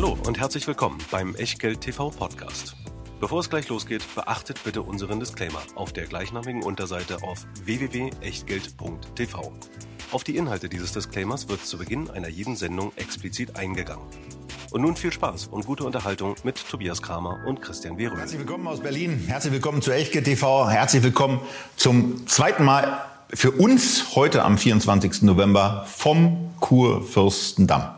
Hallo und herzlich willkommen beim Echtgeld TV Podcast. Bevor es gleich losgeht, beachtet bitte unseren Disclaimer auf der gleichnamigen Unterseite auf www.echtgeld.tv. Auf die Inhalte dieses Disclaimers wird zu Beginn einer jeden Sendung explizit eingegangen. Und nun viel Spaß und gute Unterhaltung mit Tobias Kramer und Christian Wehröhl. Herzlich willkommen aus Berlin. Herzlich willkommen zu Echtgeld TV. Herzlich willkommen zum zweiten Mal für uns heute am 24. November vom Kurfürstendamm.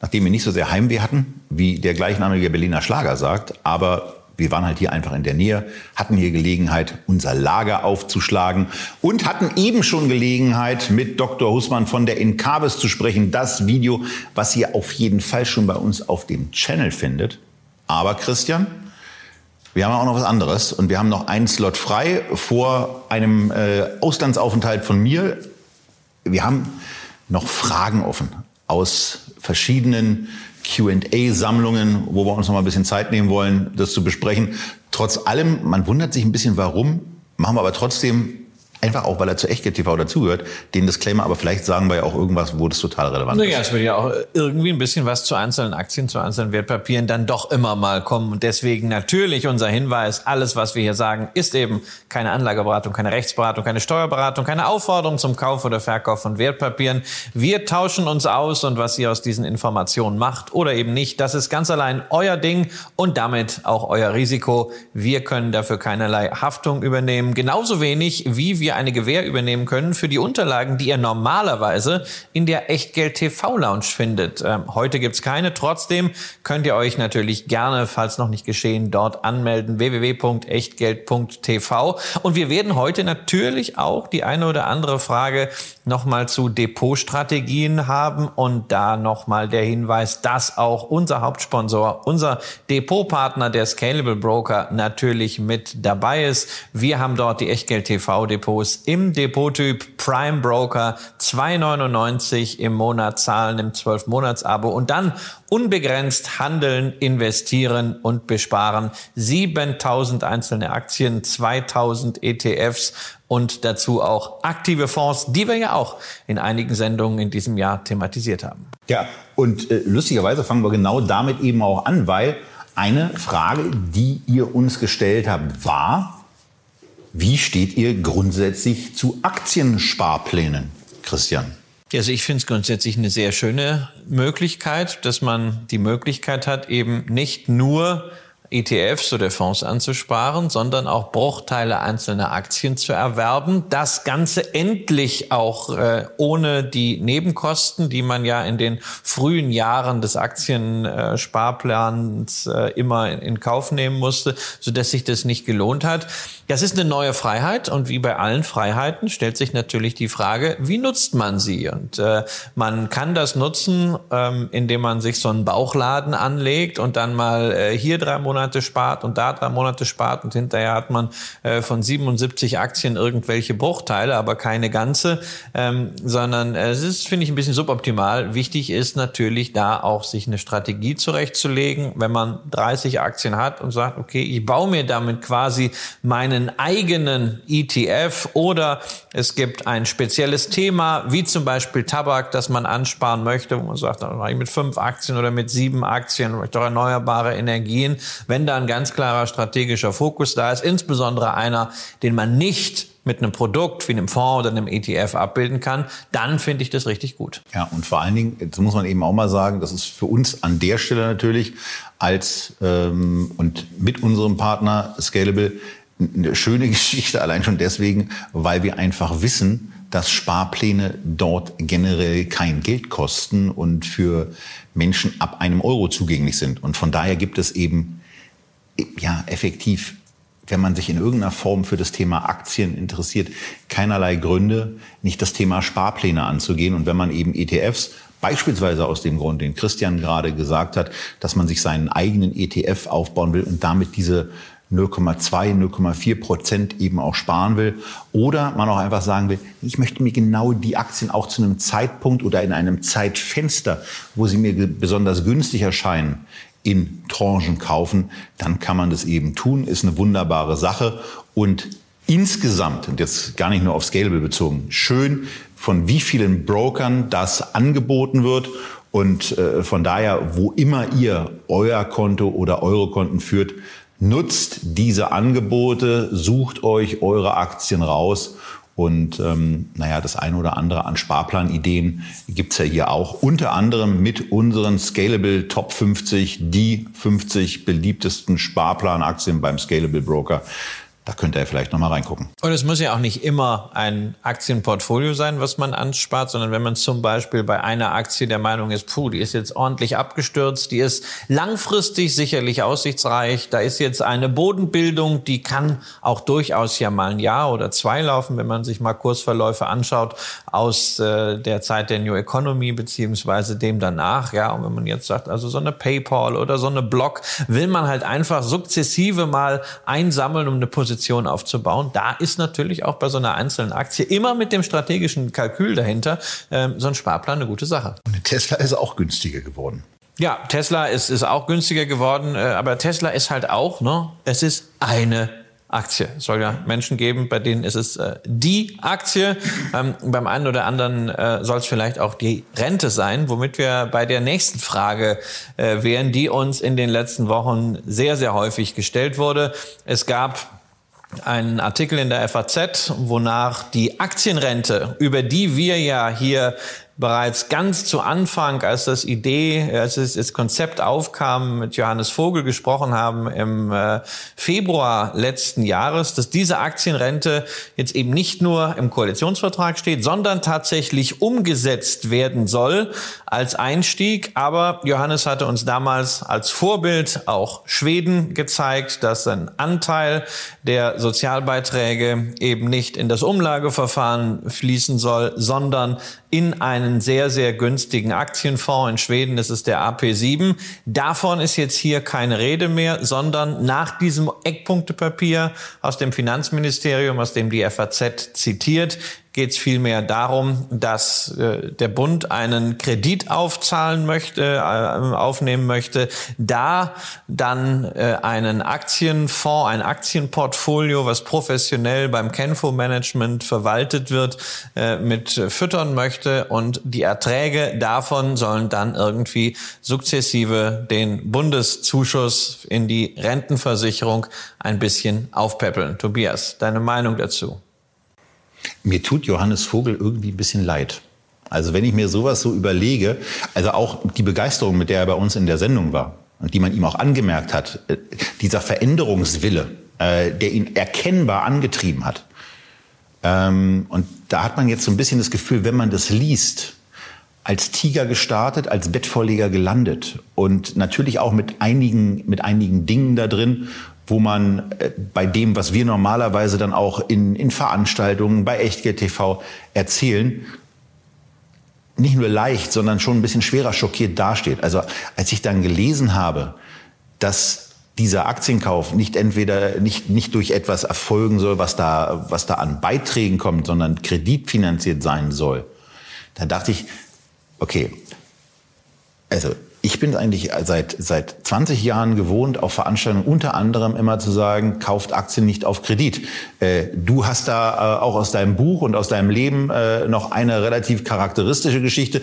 Nachdem wir nicht so sehr Heimweh hatten, wie der gleichnamige Berliner Schlager sagt, aber wir waren halt hier einfach in der Nähe, hatten hier Gelegenheit, unser Lager aufzuschlagen und hatten eben schon Gelegenheit, mit Dr. Hussmann von der Incabes zu sprechen. Das Video, was ihr auf jeden Fall schon bei uns auf dem Channel findet. Aber Christian, wir haben auch noch was anderes und wir haben noch einen Slot frei vor einem äh, Auslandsaufenthalt von mir. Wir haben noch Fragen offen aus verschiedenen QA-Sammlungen, wo wir uns noch mal ein bisschen Zeit nehmen wollen, das zu besprechen. Trotz allem, man wundert sich ein bisschen, warum, machen wir aber trotzdem Einfach auch, weil er zu Echtgeld TV dazugehört, den Disclaimer, aber vielleicht sagen wir ja auch irgendwas, wo das total relevant naja, ist. Naja, es wird ja auch irgendwie ein bisschen was zu einzelnen Aktien, zu einzelnen Wertpapieren dann doch immer mal kommen. Und deswegen natürlich unser Hinweis, alles, was wir hier sagen, ist eben keine Anlageberatung, keine Rechtsberatung, keine Steuerberatung, keine Aufforderung zum Kauf oder Verkauf von Wertpapieren. Wir tauschen uns aus und was ihr aus diesen Informationen macht oder eben nicht, das ist ganz allein euer Ding und damit auch euer Risiko. Wir können dafür keinerlei Haftung übernehmen. Genauso wenig, wie wir ihr eine Gewähr übernehmen können für die Unterlagen, die ihr normalerweise in der Echtgeld TV Lounge findet. Ähm, heute gibt's keine. Trotzdem könnt ihr euch natürlich gerne, falls noch nicht geschehen, dort anmelden. www.echtgeld.tv. Und wir werden heute natürlich auch die eine oder andere Frage nochmal zu Depotstrategien haben und da nochmal der Hinweis, dass auch unser Hauptsponsor, unser Depotpartner, der Scalable Broker, natürlich mit dabei ist. Wir haben dort die Echtgeld TV Depots Depots im Depottyp Prime Broker 2,99 im Monat zahlen im 12-Monats-Abo und dann unbegrenzt handeln, investieren und besparen. 7000 einzelne Aktien, 2000 ETFs und dazu auch aktive Fonds, die wir ja auch in einigen Sendungen in diesem Jahr thematisiert haben. Ja, und äh, lustigerweise fangen wir genau damit eben auch an, weil eine Frage, die ihr uns gestellt habt, war, wie steht ihr grundsätzlich zu Aktiensparplänen, Christian? Also ich finde es grundsätzlich eine sehr schöne Möglichkeit, dass man die Möglichkeit hat, eben nicht nur ETFs oder Fonds anzusparen, sondern auch Bruchteile einzelner Aktien zu erwerben. Das Ganze endlich auch äh, ohne die Nebenkosten, die man ja in den frühen Jahren des Aktiensparplans äh, immer in, Kauf nehmen musste, so dass sich das nicht gelohnt hat. Das ist eine neue Freiheit und wie bei allen Freiheiten stellt sich natürlich die Frage, wie nutzt man sie? Und äh, man kann das nutzen, ähm, indem man sich so einen Bauchladen anlegt und dann mal äh, hier drei Monate spart und da drei Monate spart und hinterher hat man äh, von 77 Aktien irgendwelche Bruchteile, aber keine ganze, ähm, sondern äh, es ist, finde ich, ein bisschen suboptimal. Wichtig ist natürlich da auch sich eine Strategie zurechtzulegen, wenn man 30 Aktien hat und sagt, okay, ich baue mir damit quasi meinen einen eigenen ETF oder es gibt ein spezielles Thema, wie zum Beispiel Tabak, das man ansparen möchte, wo man sagt, dann mache ich mit fünf Aktien oder mit sieben Aktien, vielleicht auch erneuerbare Energien. Wenn da ein ganz klarer strategischer Fokus da ist, insbesondere einer, den man nicht mit einem Produkt wie einem Fonds oder einem ETF abbilden kann, dann finde ich das richtig gut. Ja, und vor allen Dingen, das muss man eben auch mal sagen, das ist für uns an der Stelle natürlich als ähm, und mit unserem Partner Scalable eine schöne Geschichte, allein schon deswegen, weil wir einfach wissen, dass Sparpläne dort generell kein Geld kosten und für Menschen ab einem Euro zugänglich sind. Und von daher gibt es eben, ja, effektiv, wenn man sich in irgendeiner Form für das Thema Aktien interessiert, keinerlei Gründe, nicht das Thema Sparpläne anzugehen. Und wenn man eben ETFs Beispielsweise aus dem Grund, den Christian gerade gesagt hat, dass man sich seinen eigenen ETF aufbauen will und damit diese 0,2, 0,4 Prozent eben auch sparen will. Oder man auch einfach sagen will, ich möchte mir genau die Aktien auch zu einem Zeitpunkt oder in einem Zeitfenster, wo sie mir besonders günstig erscheinen, in Tranchen kaufen, dann kann man das eben tun, ist eine wunderbare Sache. Und insgesamt, und jetzt gar nicht nur auf Scalable bezogen, schön, von wie vielen Brokern das angeboten wird. Und äh, von daher, wo immer ihr euer Konto oder eure Konten führt, nutzt diese Angebote, sucht euch eure Aktien raus und ähm, naja, das eine oder andere an Sparplanideen gibt's ja hier auch. Unter anderem mit unseren Scalable Top 50, die 50 beliebtesten Sparplanaktien beim Scalable Broker. Da könnt ihr vielleicht noch mal reingucken. Und es muss ja auch nicht immer ein Aktienportfolio sein, was man anspart, sondern wenn man zum Beispiel bei einer Aktie der Meinung ist, puh, die ist jetzt ordentlich abgestürzt, die ist langfristig sicherlich aussichtsreich, da ist jetzt eine Bodenbildung, die kann auch durchaus ja mal ein Jahr oder zwei laufen, wenn man sich mal Kursverläufe anschaut aus äh, der Zeit der New Economy beziehungsweise dem danach. Ja, und wenn man jetzt sagt, also so eine PayPal oder so eine Block, will man halt einfach sukzessive mal einsammeln, um eine Position Position aufzubauen. Da ist natürlich auch bei so einer einzelnen Aktie immer mit dem strategischen Kalkül dahinter ähm, so ein Sparplan eine gute Sache. Und Tesla ist auch günstiger geworden. Ja, Tesla ist, ist auch günstiger geworden, äh, aber Tesla ist halt auch, ne, es ist eine Aktie. Es soll ja Menschen geben, bei denen ist es äh, die Aktie. Ähm, beim einen oder anderen äh, soll es vielleicht auch die Rente sein, womit wir bei der nächsten Frage äh, wären, die uns in den letzten Wochen sehr, sehr häufig gestellt wurde. Es gab einen Artikel in der FAZ, wonach die Aktienrente, über die wir ja hier bereits ganz zu Anfang, als das Idee, als das Konzept aufkam, mit Johannes Vogel gesprochen haben im äh, Februar letzten Jahres, dass diese Aktienrente jetzt eben nicht nur im Koalitionsvertrag steht, sondern tatsächlich umgesetzt werden soll als Einstieg. Aber Johannes hatte uns damals als Vorbild auch Schweden gezeigt, dass ein Anteil der Sozialbeiträge eben nicht in das Umlageverfahren fließen soll, sondern in einen sehr, sehr günstigen Aktienfonds. In Schweden ist es der AP7. Davon ist jetzt hier keine Rede mehr, sondern nach diesem Eckpunktepapier aus dem Finanzministerium, aus dem die FAZ zitiert, geht es vielmehr darum, dass äh, der Bund einen Kredit aufzahlen möchte, äh, aufnehmen möchte, da dann äh, einen Aktienfonds, ein Aktienportfolio, was professionell beim Kenfo-Management verwaltet wird, äh, mit füttern möchte und die Erträge davon sollen dann irgendwie sukzessive den Bundeszuschuss in die Rentenversicherung ein bisschen aufpäppeln. Tobias, deine Meinung dazu? Mir tut Johannes Vogel irgendwie ein bisschen leid. Also wenn ich mir sowas so überlege, also auch die Begeisterung, mit der er bei uns in der Sendung war und die man ihm auch angemerkt hat, äh, dieser Veränderungswille, äh, der ihn erkennbar angetrieben hat. Ähm, und da hat man jetzt so ein bisschen das Gefühl, wenn man das liest, als Tiger gestartet, als Bettvorleger gelandet und natürlich auch mit einigen, mit einigen Dingen da drin, wo man äh, bei dem, was wir normalerweise dann auch in, in Veranstaltungen bei Echtgeld TV erzählen, nicht nur leicht, sondern schon ein bisschen schwerer schockiert dasteht. Also als ich dann gelesen habe, dass dieser Aktienkauf nicht entweder nicht, nicht durch etwas erfolgen soll, was da, was da an Beiträgen kommt, sondern kreditfinanziert sein soll, da dachte ich, okay, also ich bin eigentlich seit, seit 20 Jahren gewohnt, auf Veranstaltungen unter anderem immer zu sagen, kauft Aktien nicht auf Kredit. Äh, du hast da äh, auch aus deinem Buch und aus deinem Leben äh, noch eine relativ charakteristische Geschichte.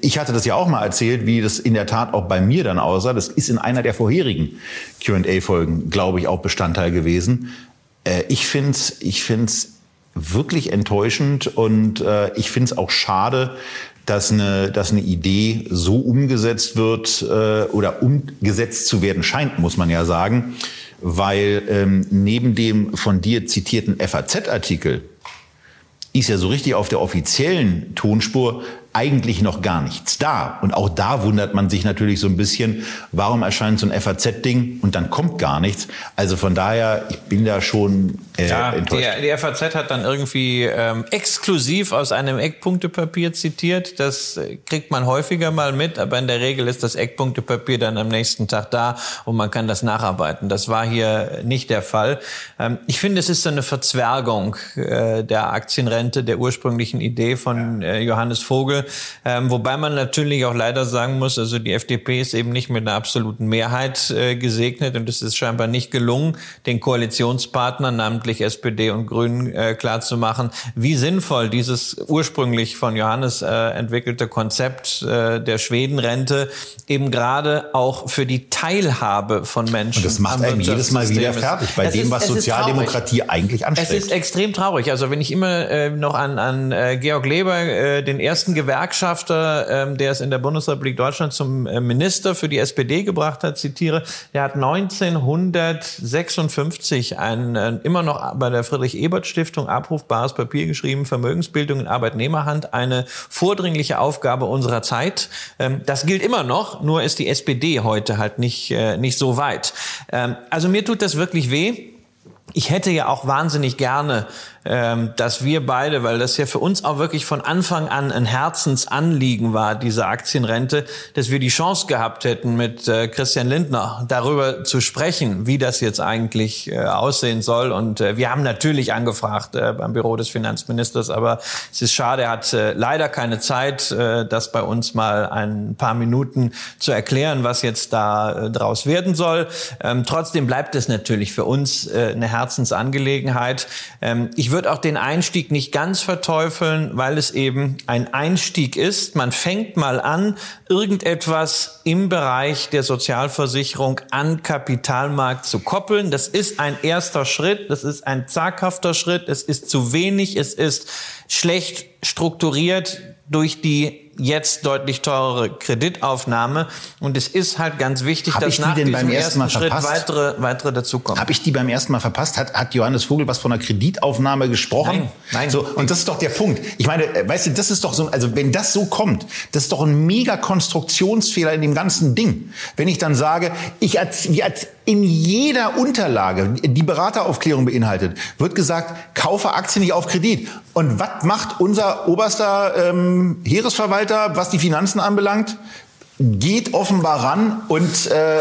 Ich hatte das ja auch mal erzählt, wie das in der Tat auch bei mir dann aussah. Das ist in einer der vorherigen Q&A-Folgen, glaube ich, auch Bestandteil gewesen. Ich finde es ich find's wirklich enttäuschend und ich finde es auch schade, dass eine, dass eine Idee so umgesetzt wird äh, oder umgesetzt zu werden scheint, muss man ja sagen, weil ähm, neben dem von dir zitierten FAZ-Artikel ist ja so richtig auf der offiziellen Tonspur eigentlich noch gar nichts da. Und auch da wundert man sich natürlich so ein bisschen, warum erscheint so ein FAZ-Ding und dann kommt gar nichts. Also von daher, ich bin da schon äh, ja, enttäuscht. Die, die FAZ hat dann irgendwie ähm, exklusiv aus einem Eckpunktepapier zitiert. Das äh, kriegt man häufiger mal mit, aber in der Regel ist das Eckpunktepapier dann am nächsten Tag da und man kann das nacharbeiten. Das war hier nicht der Fall. Ähm, ich finde, es ist so eine Verzwergung äh, der Aktienrente, der ursprünglichen Idee von äh, Johannes Vogel Ähm, wobei man natürlich auch leider sagen muss, also die FDP ist eben nicht mit einer absoluten Mehrheit äh, gesegnet und es ist scheinbar nicht gelungen, den Koalitionspartnern, namentlich SPD und Grünen, äh, klarzumachen, wie sinnvoll dieses ursprünglich von Johannes äh, entwickelte Konzept äh, der Schwedenrente eben gerade auch für die Teilhabe von Menschen. Und das macht einem jedes Mal wieder fertig bei es dem, ist, was Sozialdemokratie eigentlich anstrebt. Es ist extrem traurig. Also wenn ich immer äh, noch an, an äh, Georg Leber, äh, den ersten Gewerkschafter, äh, der es in der Bundesrepublik Deutschland zum äh, Minister für die SPD gebracht hat, zitiere, der hat 1956 ein äh, immer noch bei der Friedrich-Ebert-Stiftung abrufbares Papier geschrieben, Vermögensbildung in Arbeitnehmerhand, eine vordringliche Aufgabe unserer Zeit. Ähm, das gilt immer noch, nur ist die SPD heute halt nicht, äh, nicht so weit. Ähm, also mir tut das wirklich weh. Ich hätte ja auch wahnsinnig gerne ähm, dass wir beide, weil das ja für uns auch wirklich von Anfang an ein Herzensanliegen war, diese Aktienrente, dass wir die Chance gehabt hätten, mit äh, Christian Lindner darüber zu sprechen, wie das jetzt eigentlich äh, aussehen soll. Und äh, wir haben natürlich angefragt beim Büro des Finanzministers, aber es ist schade, er hat leider keine Zeit, das bei uns mal ein paar Minuten zu erklären, was jetzt da draus werden soll. Ähm, trotzdem bleibt es natürlich für uns eine Herzensangelegenheit. Ähm, ich würde auch den Einstieg nicht ganz verteufeln, weil es eben ein Einstieg ist. Man fängt mal an, irgendetwas im Bereich der Sozialversicherung an Kapitalmarkt zu koppeln. Das ist ein erster Schritt, das ist ein zaghafter Schritt, es ist zu wenig, es ist schlecht strukturiert durch die jetzt deutlich teurere Kreditaufnahme. Und es ist halt ganz wichtig, Hab dass nach diesem ersten, ersten Schritt weitere, weitere dazukommen. Habe ich die beim ersten Mal verpasst? Hat, hat Johannes Vogel was von einer Kreditaufnahme gesprochen? Nein, nein. So, und das ist doch der Punkt. Ich meine, äh, weißt du, das ist doch so, also wenn das so kommt, das ist doch ein mega Konstruktionsfehler in dem ganzen Ding. Wenn ich dann sage, ich als in jeder Unterlage, die Berateraufklärung beinhaltet, wird gesagt, kaufe Aktien nicht auf Kredit. Und was macht unser oberster ähm, Heeresverwalter, was die Finanzen anbelangt? geht offenbar ran und äh,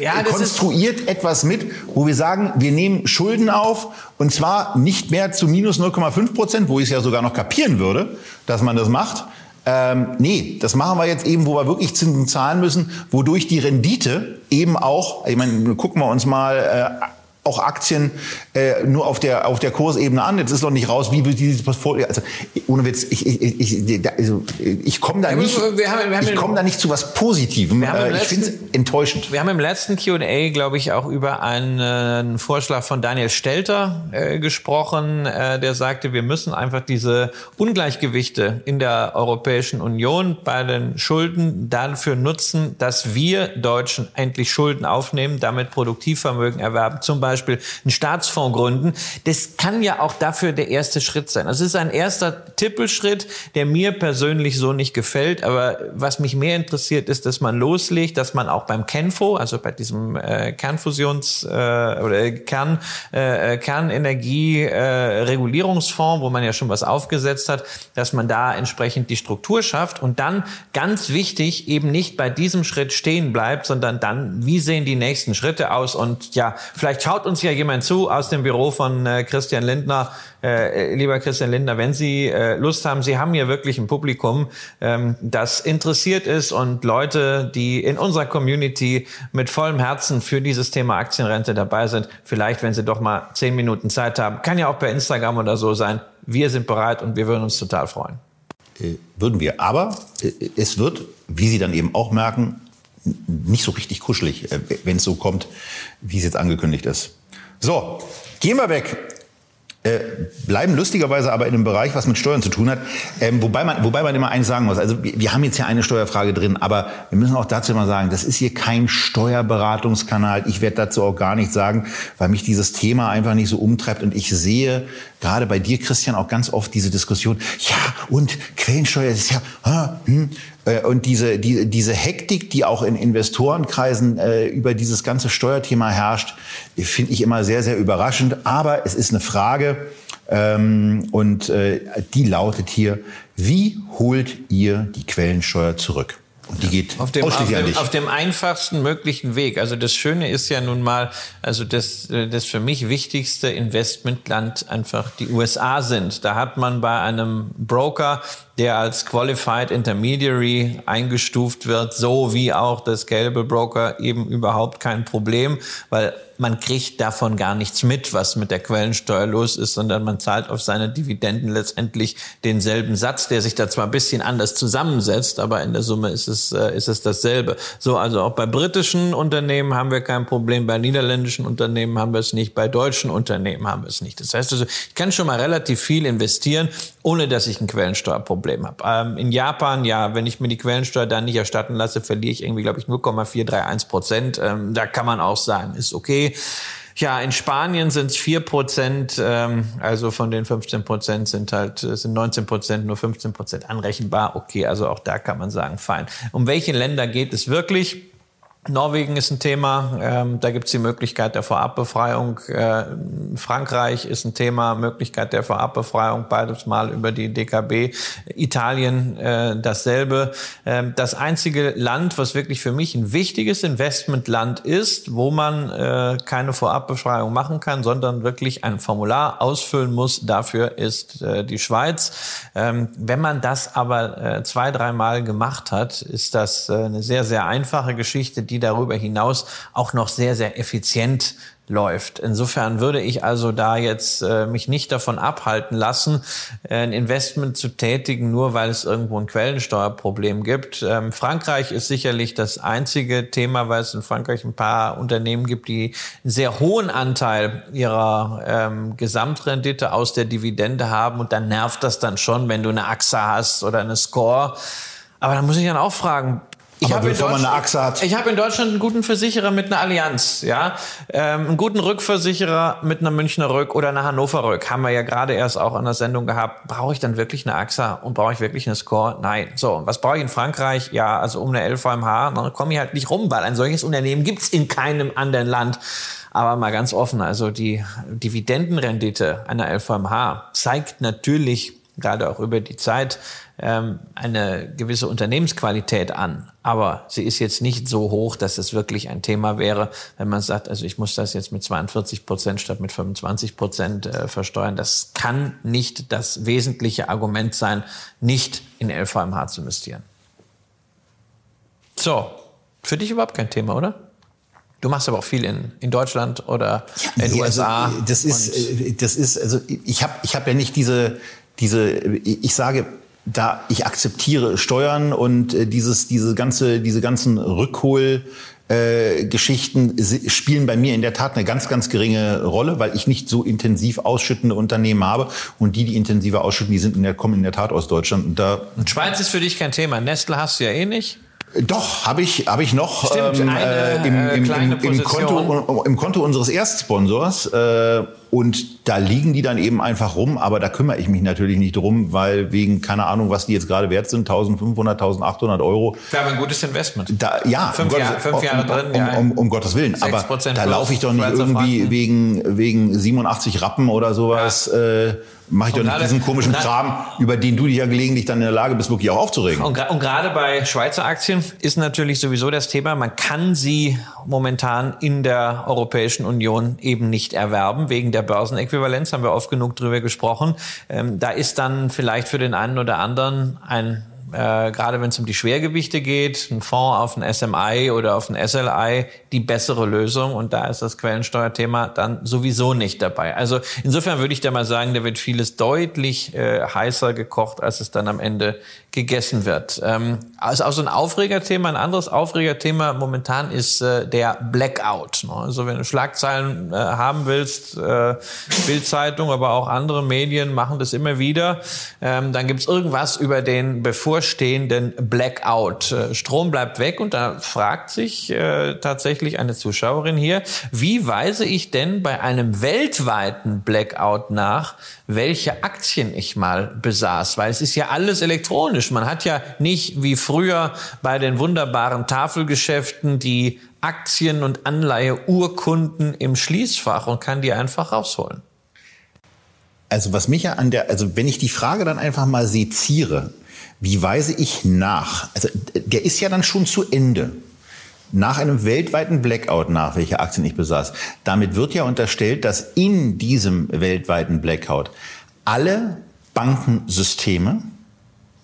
ja, konstruiert etwas mit, wo wir sagen, wir nehmen Schulden auf und zwar nicht mehr zu minus 0,5 Prozent, wo ich es ja sogar noch kapieren würde, dass man das macht. Ähm, nee, das machen wir jetzt eben, wo wir wirklich Zinsen zahlen müssen, wodurch die Rendite eben auch, ich meine, gucken wir uns mal äh, auch Aktien äh, nur auf der auf der Kursebene an. Jetzt ist noch nicht raus, wie wird dieses Portfolio. Also ohne Witz, ich ich ich, also, ich komme da nicht. Wir haben, wir haben ich komme da nicht zu was Positivem. Äh, ich finde es enttäuschend. Wir haben im letzten Q&A, glaube ich, auch über einen, einen, Vorschlag von Daniel Stelter äh, gesprochen, äh, der sagte, wir müssen einfach diese Ungleichgewichte in der Europäischen Union bei den Schulden dafür nutzen, dass wir Deutschen endlich Schulden aufnehmen, damit Produktivvermögen erwerben, zum Beispiel Beispiel einen Staatsfonds gründen. Das kann ja auch dafür der erste Schritt sein. Das ist ein erster Tippelschritt, der mir persönlich so nicht gefällt. Aber was mich mehr interessiert, ist, dass man loslegt, dass man auch beim Kenfo, also bei diesem äh, Kernfusions- äh, oder Kern, äh, Kernenergie-Regulierungsfonds, äh, wo man ja schon was aufgesetzt hat, dass man da entsprechend die Struktur schafft und dann ganz wichtig eben nicht bei diesem Schritt stehen bleibt, sondern dann, wie sehen die nächsten Schritte aus und ja, vielleicht schaut uns ja jemand zu aus dem Büro von äh, Christian Lindner. Äh, lieber Christian Lindner, wenn Sie äh, Lust haben, Sie haben hier wirklich ein Publikum, ähm, das interessiert ist und Leute, die in unserer Community mit vollem Herzen für dieses Thema Aktienrente dabei sind. Vielleicht, wenn Sie doch mal zehn Minuten Zeit haben, kann ja auch per Instagram oder so sein. Wir sind bereit und wir würden uns total freuen. Äh, würden wir. Aber äh, es wird, wie Sie dann eben auch merken, nicht so richtig kuschelig, äh, wenn es so kommt, wie es jetzt angekündigt ist. So, gehen wir weg. Äh, bleiben lustigerweise aber in einem Bereich, was mit Steuern zu tun hat. Ähm, wobei, man, wobei man immer eins sagen muss. Also wir, wir haben jetzt hier eine Steuerfrage drin, aber wir müssen auch dazu immer sagen, das ist hier kein Steuerberatungskanal. Ich werde dazu auch gar nichts sagen, weil mich dieses Thema einfach nicht so umtreibt. Und ich sehe gerade bei dir, Christian, auch ganz oft diese Diskussion, ja, und Quellensteuer ist ja, ah, hm, und diese, die, diese Hektik, die auch in Investorenkreisen äh, über dieses ganze Steuerthema herrscht, finde ich immer sehr, sehr überraschend. Aber es ist eine Frage ähm, und äh, die lautet hier, wie holt ihr die Quellensteuer zurück? Und die geht auf dem, auf dem, auf dem einfachsten möglichen Weg. Also das Schöne ist ja nun mal, also das, das für mich wichtigste Investmentland einfach die USA sind. Da hat man bei einem Broker der als Qualified Intermediary eingestuft wird, so wie auch das Scalable Broker eben überhaupt kein Problem, weil man kriegt davon gar nichts mit, was mit der Quellensteuer los ist, sondern man zahlt auf seine Dividenden letztendlich denselben Satz, der sich da zwar ein bisschen anders zusammensetzt, aber in der Summe ist es, äh, ist es dasselbe. So, also auch bei britischen Unternehmen haben wir kein Problem, bei niederländischen Unternehmen haben wir es nicht, bei deutschen Unternehmen haben wir es nicht. Das heißt also, ich kann schon mal relativ viel investieren, ohne dass ich ein Quellensteuerproblem habe. Ähm, in Japan, ja, wenn ich mir die Quellensteuer dann nicht erstatten lasse, verliere ich irgendwie, glaube ich, 0,431 Prozent. Ähm, da kann man auch sagen, ist okay. Ja, in Spanien sind es 4 Prozent, ähm, also von den 15 Prozent sind halt sind 19 Prozent, nur 15 Prozent anrechenbar. Okay, also auch da kann man sagen, fein. Um welche Länder geht es wirklich? Norwegen ist ein Thema, ähm, da gibt es die Möglichkeit der Vorabbefreiung. Äh, Frankreich ist ein Thema, Möglichkeit der Vorabbefreiung, beides mal über die DKB. Italien äh, dasselbe. Ähm, das einzige Land, was wirklich für mich ein wichtiges Investmentland ist, wo man äh, keine Vorabbefreiung machen kann, sondern wirklich ein Formular ausfüllen muss, dafür ist äh, die Schweiz. Ähm, wenn man das aber äh, zwei, dreimal gemacht hat, ist das äh, eine sehr, sehr einfache Geschichte, die die darüber hinaus auch noch sehr, sehr effizient läuft. Insofern würde ich also da jetzt äh, mich nicht davon abhalten lassen, äh, ein Investment zu tätigen, nur weil es irgendwo ein Quellensteuerproblem gibt. Ähm, Frankreich ist sicherlich das einzige Thema, weil es in Frankreich ein paar Unternehmen gibt, die einen sehr hohen Anteil ihrer ähm, Gesamtrendite aus der Dividende haben und dann nervt das dann schon, wenn du eine AXA hast oder eine Score. Aber da muss ich dann auch fragen, ich habe in, hab in, Deutschland einen guten Versicherer mit einer Allianz, ja, ähm, einen guten Rückversicherer mit einer Münchner Rück oder einer Hannover Rück. Haben wir ja gerade erst auch an der Sendung gehabt. Brauche ich dann wirklich eine AXA und brauche ich wirklich eine Score? Nein. So, was brauche ich in Frankreich? Ja, also um eine LVMH, dann komme ich halt nicht rum, weil ein solches Unternehmen gibt's in keinem anderen Land. Aber mal ganz offen, also die Dividendenrendite einer LVMH zeigt natürlich gerade auch über die Zeit ähm, eine gewisse Unternehmensqualität an. Aber sie ist jetzt nicht so hoch, dass es wirklich ein Thema wäre, wenn man sagt, also ich muss das jetzt mit 42 Prozent statt mit 25 Prozent äh, versteuern. Das kann nicht das wesentliche Argument sein, nicht in LVMH zu investieren. So, für dich überhaupt kein Thema, oder? Du machst aber auch viel in, in Deutschland oder in den USA. Also, das ist, äh, das ist, also ich habe ich hab ja nicht diese, diese, ich sage, da ich akzeptiere Steuern und äh, dieses, diese ganze, diese ganzen Rückhol äh, Geschichten spielen bei mir in der Tat eine ganz, ganz geringe Rolle, weil ich nicht so intensiv ausschüttende Unternehmen habe. Und die, die intensiver ausschütten, die sind in der, kommen in der Tat aus Deutschland. Und da und Schweiz ist für dich kein Thema. Nestle hast du ja eh nicht. Doch, habe ich, hab ich noch Stimmt, ähm, eine, äh, im, im, im, im, Konto, im Konto unseres Erstsponsors. Äh, und da liegen die dann eben einfach rum, aber da kümmere ich mich natürlich nicht drum, weil wegen, keine Ahnung, was die jetzt gerade wert sind, 1500, 1800 Euro. Wäre aber ein gutes Investment. Da, ja, fünf, um Jahr, fünf Jahre um, drin. Um, um, um, Gottes Willen. Aber da laufe ich doch nicht irgendwie wegen, wegen 87 Rappen oder sowas. Ja. Äh, mache ich doch nicht diesen komischen Kram, über den du dich ja gelegentlich dann in der Lage bist, wirklich auch aufzuregen. Und, und gerade bei Schweizer Aktien ist natürlich sowieso das Thema, man kann sie momentan in der Europäischen Union eben nicht erwerben, wegen der Börsenäquivalenz, haben wir oft genug drüber gesprochen. Ähm, da ist dann vielleicht für den einen oder anderen ein äh, gerade wenn es um die Schwergewichte geht, ein Fonds auf ein SMI oder auf ein SLI die bessere Lösung und da ist das Quellensteuerthema dann sowieso nicht dabei. Also insofern würde ich da mal sagen, da wird vieles deutlich äh, heißer gekocht, als es dann am Ende gegessen wird. Ähm, also auch so ein Aufregerthema, ein anderes Aufregerthema momentan ist äh, der Blackout. Ne? Also wenn du Schlagzeilen äh, haben willst, äh, Bildzeitung, aber auch andere Medien machen das immer wieder, ähm, dann gibt's irgendwas über den bevorstehenden Blackout. Äh, Strom bleibt weg und da fragt sich äh, tatsächlich eine Zuschauerin hier, wie weise ich denn bei einem weltweiten Blackout nach, welche Aktien ich mal besaß? Weil es ist ja alles elektronisch. Man hat ja nicht wie früher bei den wunderbaren Tafelgeschäften die Aktien- und Anleiheurkunden im Schließfach und kann die einfach rausholen. Also was mich ja an der, also wenn ich die Frage dann einfach mal seziere, wie weise ich nach? Also der ist ja dann schon zu Ende. Nach einem weltweiten Blackout nach, welche Aktien ich besaß. Damit wird ja unterstellt, dass in diesem weltweiten Blackout alle Bankensysteme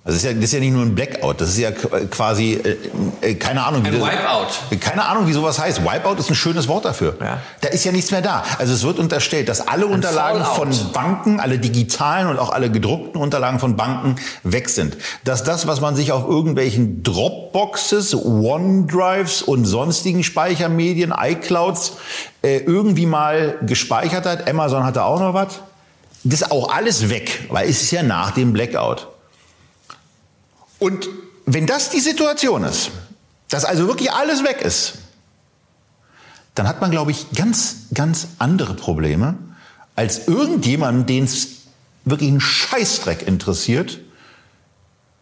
das ist, ja, das ist ja nicht nur ein Blackout, das ist ja quasi, äh, äh, keine Ahnung. Wie ein das, Wipeout. Keine Ahnung, wie sowas heißt. Wipeout ist ein schönes Wort dafür. Ja. Da ist ja nichts mehr da. Also es wird unterstellt, dass alle ein Unterlagen Fallout. von Banken, alle digitalen und auch alle gedruckten Unterlagen von Banken weg sind. Dass das, was man sich auf irgendwelchen Dropboxes, OneDrives und sonstigen Speichermedien, iClouds, äh, irgendwie mal gespeichert hat, Amazon hatte auch noch was, das ist auch alles weg, weil es ist ja nach dem Blackout. Und wenn das die Situation ist, dass also wirklich alles weg ist, dann hat man, glaube ich, ganz, ganz andere Probleme als irgendjemand, den es wirklich einen Scheißdreck interessiert,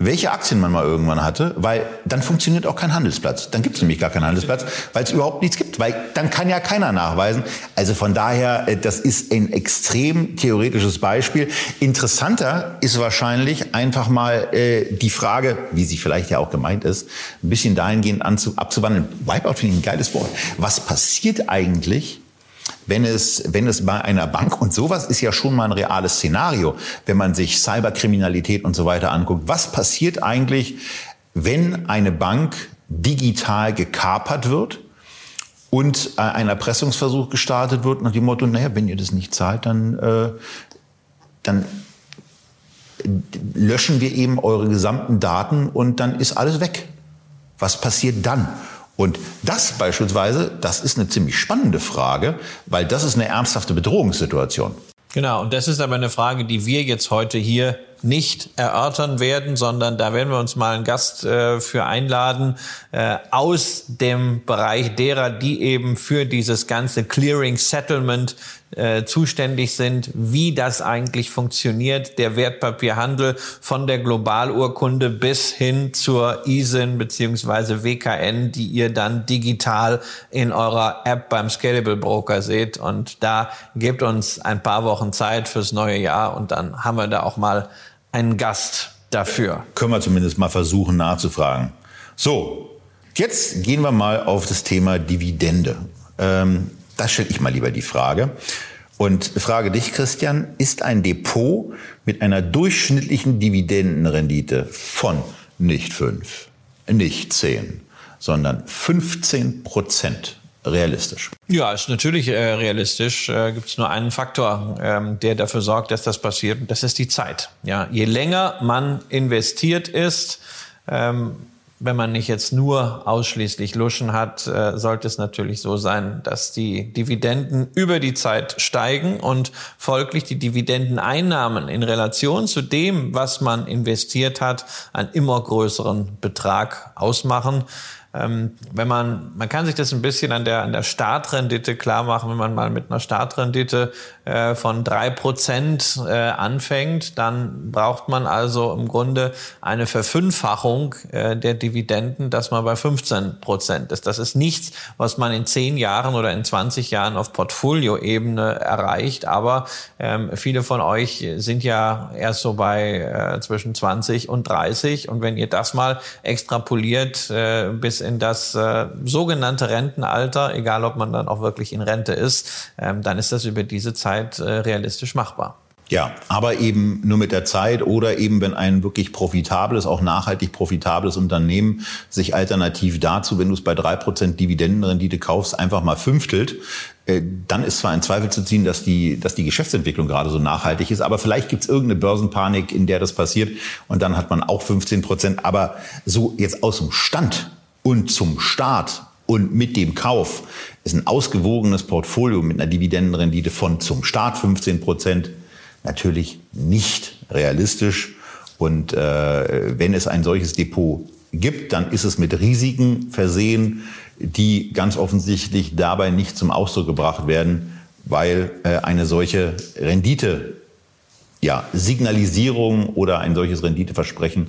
welche Aktien man mal irgendwann hatte, weil dann funktioniert auch kein Handelsplatz. Dann gibt es nämlich gar keinen Handelsplatz, weil es überhaupt nichts gibt, weil dann kann ja keiner nachweisen. Also von daher, äh, das ist ein extrem theoretisches Beispiel. Interessanter ist wahrscheinlich einfach mal äh, die Frage, wie sie vielleicht ja auch gemeint ist, ein bisschen dahingehend abzuwandeln. Wipeout finde ich ein geiles Wort. Was passiert eigentlich, wenn es, wenn es bei einer Bank, und sowas ist ja schon mal ein reales Szenario, wenn man sich Cyberkriminalität und so weiter anguckt, was passiert eigentlich, wenn eine Bank digital gekapert wird und äh, ein Erpressungsversuch gestartet wird nach dem Motto, naja, wenn ihr das nicht zahlt, dann, äh, dann löschen wir eben eure gesamten Daten und dann ist alles weg. Was passiert dann? Und das beispielsweise, das ist eine ziemlich spannende Frage, weil das ist eine ernsthafte Bedrohungssituation. Genau, und das ist aber eine Frage, die wir jetzt heute hier nicht erörtern werden, sondern da werden wir uns mal einen Gast äh, für einladen äh, aus dem Bereich derer, die eben für dieses ganze Clearing Settlement äh, zuständig sind, wie das eigentlich funktioniert, der Wertpapierhandel von der Globalurkunde bis hin zur ISIN beziehungsweise WKN, die ihr dann digital in eurer App beim Scalable Broker seht. Und da gebt uns ein paar Wochen Zeit fürs neue Jahr und dann haben wir da auch mal einen Gast dafür. Können wir zumindest mal versuchen nachzufragen. So, jetzt gehen wir mal auf das Thema Dividende. Ähm, da stelle ich mal lieber die Frage. Und frage dich, Christian, ist ein Depot mit einer durchschnittlichen Dividendenrendite von nicht fünf, nicht zehn, sondern 15 Prozent realistisch? Ja, ist natürlich äh, realistisch. Äh, Gibt es nur einen Faktor, ähm, der dafür sorgt, dass das passiert. Und das ist die Zeit. Ja, je länger man investiert ist, ähm, wenn man nicht jetzt nur ausschließlich Luschen hat, äh, sollte es natürlich so sein, dass die Dividenden über die Zeit steigen und folglich die Dividendeneinnahmen in Relation zu dem, was man investiert hat, einen immer größeren Betrag ausmachen. Ähm, wenn man, man kann sich das ein bisschen an der, an der Startrendite klar machen, wenn man mal mit einer Startrendite äh, von drei Prozent äh, anfängt, dann braucht man also im Grunde eine Verfünffachung äh, der Dividenden, dass man bei 15 Prozent ist. Das ist nichts, was man in zehn Jahren oder in 20 Jahren auf Portfolioebene erreicht, aber ähm, viele von euch sind ja erst so bei zwischen 20 und 30 und wenn ihr das mal extrapoliert bis in das sogenannte Rentenalter, egal ob man dann auch wirklich in Rente ist, ähm, dann ist das über diese Zeit äh, realistisch machbar. Ja, aber eben nur mit der Zeit oder eben, wenn ein wirklich profitables, auch nachhaltig profitables Unternehmen sich alternativ dazu, wenn du es bei drei Prozent Dividendenrendite kaufst, einfach mal fünftelt, äh, dann ist zwar in Zweifel zu ziehen, dass die, dass die Geschäftsentwicklung gerade so nachhaltig ist, aber vielleicht gibt es irgendeine Börsenpanik, in der das passiert und dann hat man auch 15 Prozent. Aber so jetzt aus dem Stand und zum Start und mit dem Kauf ist ein ausgewogenes Portfolio mit einer Dividendenrendite von zum Start 15 Prozent natürlich nicht realistisch. Und äh, wenn es ein solches Depot gibt, dann ist es mit Risiken versehen, die ganz offensichtlich dabei nicht zum Ausdruck gebracht werden, weil äh, eine solche Rendite, ja, Signalisierung oder ein solches Renditeversprechen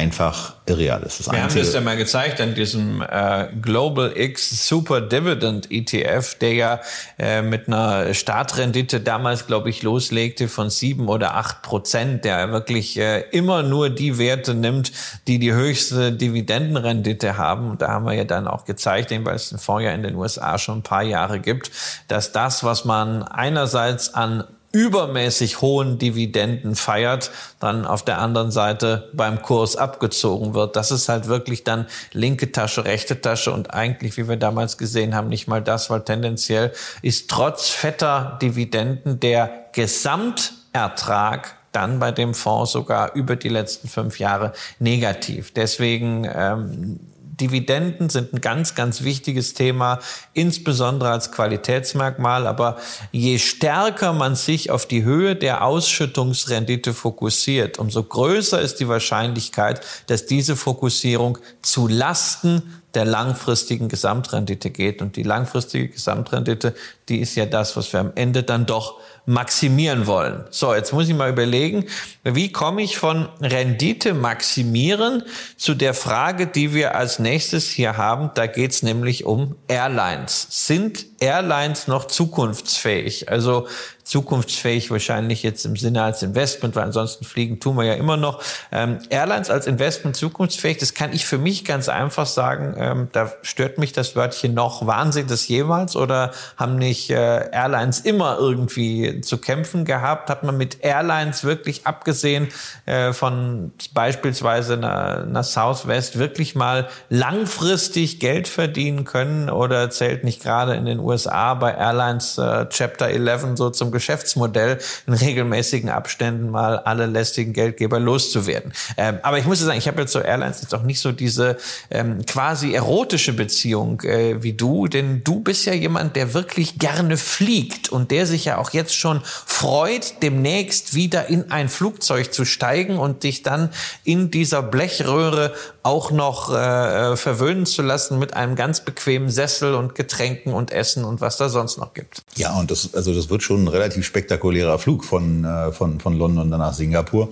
einfach irreal ist. Das Wir haben das ja mal gezeigt an diesem äh, Global X Super Dividend ETF, der ja äh, mit einer Startrendite damals, glaube ich, loslegte von sieben oder acht Prozent, der wirklich äh, immer nur die Werte nimmt, die die höchste Dividendenrendite haben. Und da haben wir ja dann auch gezeigt, weil es den Fonds ja in den USA schon ein paar Jahre gibt, dass das, was man einerseits an übermäßig hohen Dividenden feiert, dann auf der anderen Seite beim Kurs abgezogen wird. Das ist halt wirklich dann linke Tasche, rechte Tasche und eigentlich, wie wir damals gesehen haben, nicht mal das, weil tendenziell ist trotz fetter Dividenden der Gesamtertrag dann bei dem Fonds sogar über die letzten fünf Jahre negativ. Deswegen ähm, Dividenden sind ein ganz, ganz wichtiges Thema, insbesondere als Qualitätsmerkmal. Aber je stärker man sich auf die Höhe der Ausschüttungsrendite fokussiert, umso größer ist die Wahrscheinlichkeit, dass diese Fokussierung zu Lasten der langfristigen Gesamtrendite geht. Und die langfristige Gesamtrendite, die ist ja das, was wir am Ende dann doch maximieren wollen. So, jetzt muss ich mal überlegen, wie komme ich von Rendite maximieren zu der Frage, die wir als nächstes hier haben. Da geht es nämlich um Airlines. Sind Airlines noch zukunftsfähig? Also zukunftsfähig wahrscheinlich jetzt im Sinne als Investment, weil ansonsten fliegen tun wir ja immer noch. Ähm, Airlines als Investment zukunftsfähig, das kann ich für mich ganz einfach sagen. Ähm, da stört mich das Wörtchen noch. Waren sie das jemals oder haben nicht äh, Airlines immer irgendwie zu kämpfen gehabt? Hat man mit Airlines wirklich abgesehen äh, von beispielsweise einer, einer Southwest wirklich mal langfristig Geld verdienen können oder zählt nicht gerade in den USA bei Airlines äh, Chapter 11 so zum Geschäftsmodell, in regelmäßigen Abständen mal alle lästigen Geldgeber loszuwerden. Ähm, aber ich muss sagen, ich habe jetzt zu Airlines jetzt auch nicht so diese ähm, quasi erotische Beziehung äh, wie du, denn du bist ja jemand, der wirklich gerne fliegt und der sich ja auch jetzt schon freut, demnächst wieder in ein Flugzeug zu steigen und dich dann in dieser Blechröhre auch noch äh, verwöhnen zu lassen mit einem ganz bequemen Sessel und Getränken und Essen und was da sonst noch gibt. Ja, und das, also das wird schon relativ relativ spektakulärer Flug von, äh, von, von London dann nach Singapur.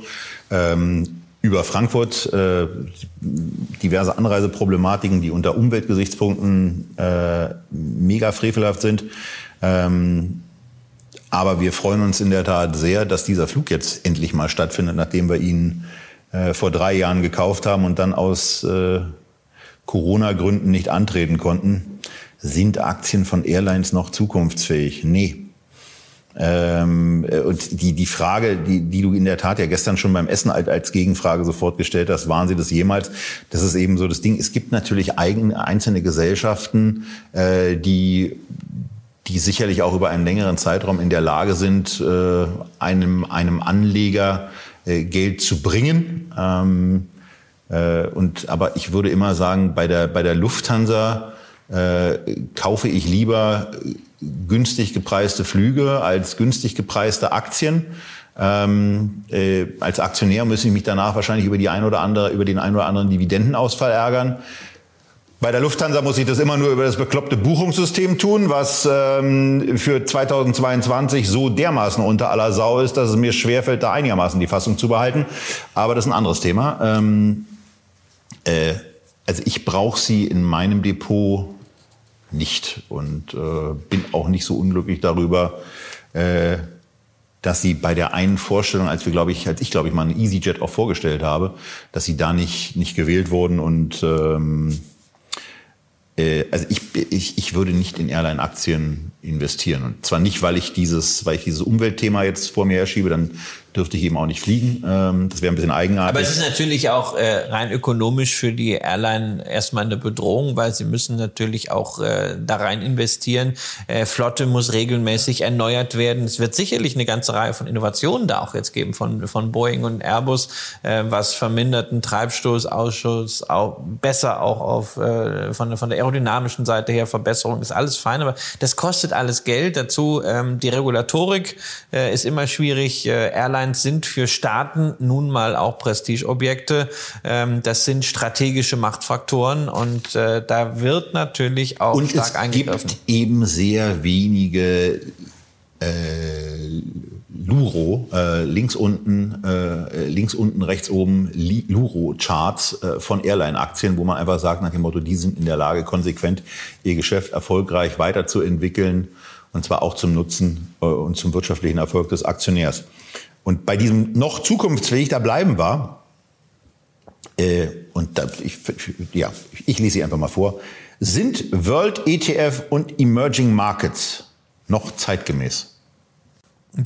Ähm, über Frankfurt äh, diverse Anreiseproblematiken, die unter Umweltgesichtspunkten äh, mega frevelhaft sind. Ähm, aber wir freuen uns in der Tat sehr, dass dieser Flug jetzt endlich mal stattfindet, nachdem wir ihn äh, vor drei Jahren gekauft haben und dann aus äh, Corona-Gründen nicht antreten konnten. Sind Aktien von Airlines noch zukunftsfähig? Nee. Ähm, und die, die Frage, die, die du in der Tat ja gestern schon beim Essen als, als Gegenfrage sofort gestellt hast, waren sie das jemals? Das ist eben so das Ding. Es gibt natürlich eigen, einzelne Gesellschaften, äh, die die sicherlich auch über einen längeren Zeitraum in der Lage sind, äh, einem, einem Anleger äh, Geld zu bringen. Ähm, äh, und, aber ich würde immer sagen, bei der, bei der Lufthansa äh, kaufe ich lieber günstig gepreiste Flüge als günstig gepreiste Aktien. Ähm, äh, als Aktionär muss ich mich danach wahrscheinlich über die ein oder andere, über den ein oder anderen Dividendenausfall ärgern. Bei der Lufthansa muss ich das immer nur über das bekloppte Buchungssystem tun, was ähm, für 2022 so dermaßen unter aller Sau ist, dass es mir schwerfällt, da einigermaßen die Fassung zu behalten. Aber das ist ein anderes Thema. Ähm, äh, also ich brauche sie in meinem Depot nicht und äh, bin auch nicht so unglücklich darüber, äh, dass sie bei der einen Vorstellung, als wir, glaube ich, als ich, glaube ich, mal einen EasyJet auch vorgestellt habe, dass sie da nicht nicht gewählt wurden und ähm, äh, also ich, ich, ich würde nicht in Airline-Aktien investieren. Und zwar nicht, weil ich dieses, weil ich dieses Umweltthema jetzt vor mir herschiebe, dann dürfte ich eben auch nicht fliegen. Ähm, das wäre ein bisschen eigenartig. Aber es ist natürlich auch äh, rein ökonomisch für die Airline erstmal eine Bedrohung, weil sie müssen natürlich auch äh, da rein investieren. Äh, Flotte muss regelmäßig erneuert werden. Es wird sicherlich eine ganze Reihe von Innovationen da auch jetzt geben von, von Boeing und Airbus, äh, was verminderten Treibstoßausschuss, auch besser auch auf äh, von, von der aerodynamischen Seite her Verbesserung ist alles fein, aber das kostet alles Geld. Dazu ähm, die Regulatorik äh, ist immer schwierig. Äh, Airline Airlines sind für Staaten nun mal auch Prestigeobjekte. Ähm, das sind strategische Machtfaktoren und äh, da wird natürlich auch und stark es eingegriffen. gibt eben sehr wenige äh, Luro, äh, links unten, äh, links unten, rechts oben, Luro-Charts äh, von Airline-Aktien, wo man einfach sagt nach dem Motto, die sind in der Lage, konsequent ihr Geschäft erfolgreich weiterzuentwickeln und zwar auch zum Nutzen äh, und zum wirtschaftlichen Erfolg des Aktionärs. Und bei diesem noch zukunftsfähig, da bleiben wir. Äh, und da, ich, ja, ich lese sie einfach mal vor. Sind World ETF und Emerging Markets noch zeitgemäß?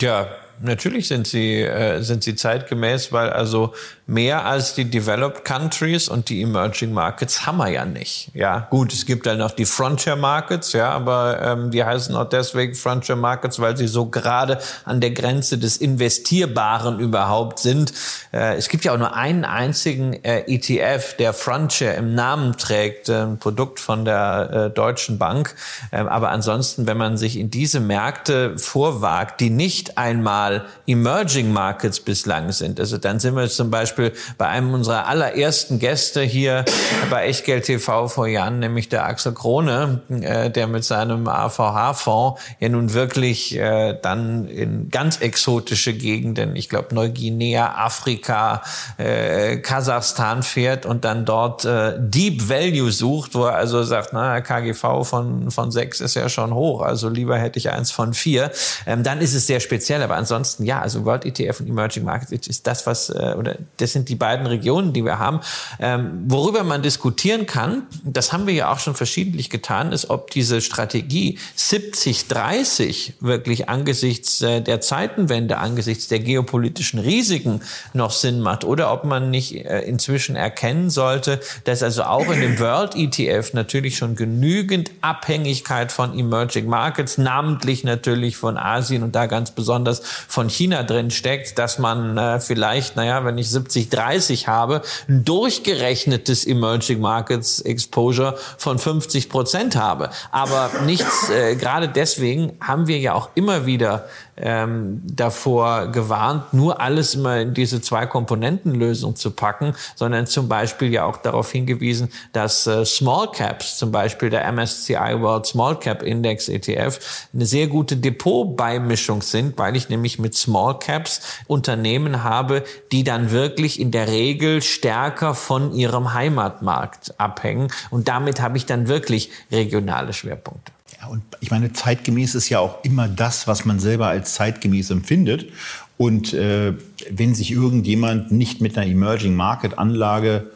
Ja, natürlich sind sie, äh, sind sie zeitgemäß, weil also mehr als die Developed Countries und die Emerging Markets haben wir ja nicht. Ja, gut, es gibt dann noch die Frontier Markets, ja, aber ähm, die heißen auch deswegen Frontier Markets, weil sie so gerade an der Grenze des Investierbaren überhaupt sind. Äh, es gibt ja auch nur einen einzigen äh, ETF, der Frontier im Namen trägt, äh, ein Produkt von der äh, Deutschen Bank. Ähm, aber ansonsten, wenn man sich in diese Märkte vorwagt, die nicht einmal Emerging Markets bislang sind, also dann sind wir zum Beispiel bei einem unserer allerersten Gäste hier bei Echtgeld TV vor Jahren, nämlich der Axel Krone, äh, der mit seinem AVH-Fonds ja nun wirklich äh, dann in ganz exotische Gegenden, ich glaube Neuguinea, Afrika, äh, Kasachstan fährt und dann dort äh, Deep Value sucht, wo er also sagt, na, KGV von, von sechs ist ja schon hoch, also lieber hätte ich eins von vier. Ähm, dann ist es sehr speziell, aber ansonsten, ja, also World ETF und Emerging Markets ist das, was, äh, oder das sind die beiden Regionen, die wir haben. Ähm, worüber man diskutieren kann, das haben wir ja auch schon verschiedentlich getan, ist, ob diese Strategie 70-30 wirklich angesichts äh, der Zeitenwende, angesichts der geopolitischen Risiken noch Sinn macht oder ob man nicht äh, inzwischen erkennen sollte, dass also auch in dem World ETF natürlich schon genügend Abhängigkeit von Emerging Markets, namentlich natürlich von Asien und da ganz besonders von China drin steckt, dass man äh, vielleicht, naja, wenn ich 70-30 habe, ein durchgerechnetes Emerging Markets Exposure von 50 Prozent habe. Aber nichts, äh, gerade deswegen haben wir ja auch immer wieder ähm, davor gewarnt, nur alles immer in diese zwei Komponentenlösung zu packen, sondern zum Beispiel ja auch darauf hingewiesen, dass äh, Small Caps, zum Beispiel der MSCI World Small Cap Index ETF, eine sehr gute Depotbeimischung sind, weil ich nämlich mit Small Caps Unternehmen habe, die dann wirklich in der Regel stärker von ihrem Heimatmarkt abhängen. Und damit habe ich dann wirklich regionale Schwerpunkte. Ja, und ich meine, zeitgemäß ist ja auch immer das, was man selber als zeitgemäß empfindet. Und äh, wenn sich irgendjemand nicht mit einer Emerging Market Anlage,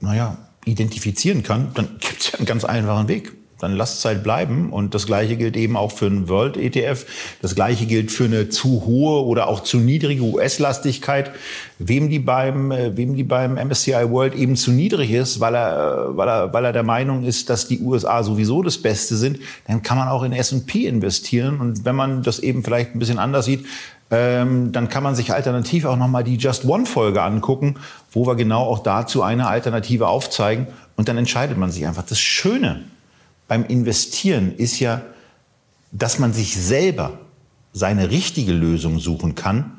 naja, identifizieren kann, dann gibt es ja einen ganz einfachen Weg dann lasst Zeit bleiben. Und das Gleiche gilt eben auch für einen World ETF. Das Gleiche gilt für eine zu hohe oder auch zu niedrige US-Lastigkeit. Wem die beim, äh, wem die beim MSCI World eben zu niedrig ist, weil er, äh, weil er, weil er der Meinung ist, dass die USA sowieso das Beste sind, dann kann man auch in S&P investieren. Und wenn man das eben vielleicht ein bisschen anders sieht, ähm, dann kann man sich alternativ auch nochmal die Just One Folge angucken, wo wir genau auch dazu eine Alternative aufzeigen. Und dann entscheidet man sich einfach. Das Schöne beim Investieren ist ja, dass man sich selber seine richtige Lösung suchen kann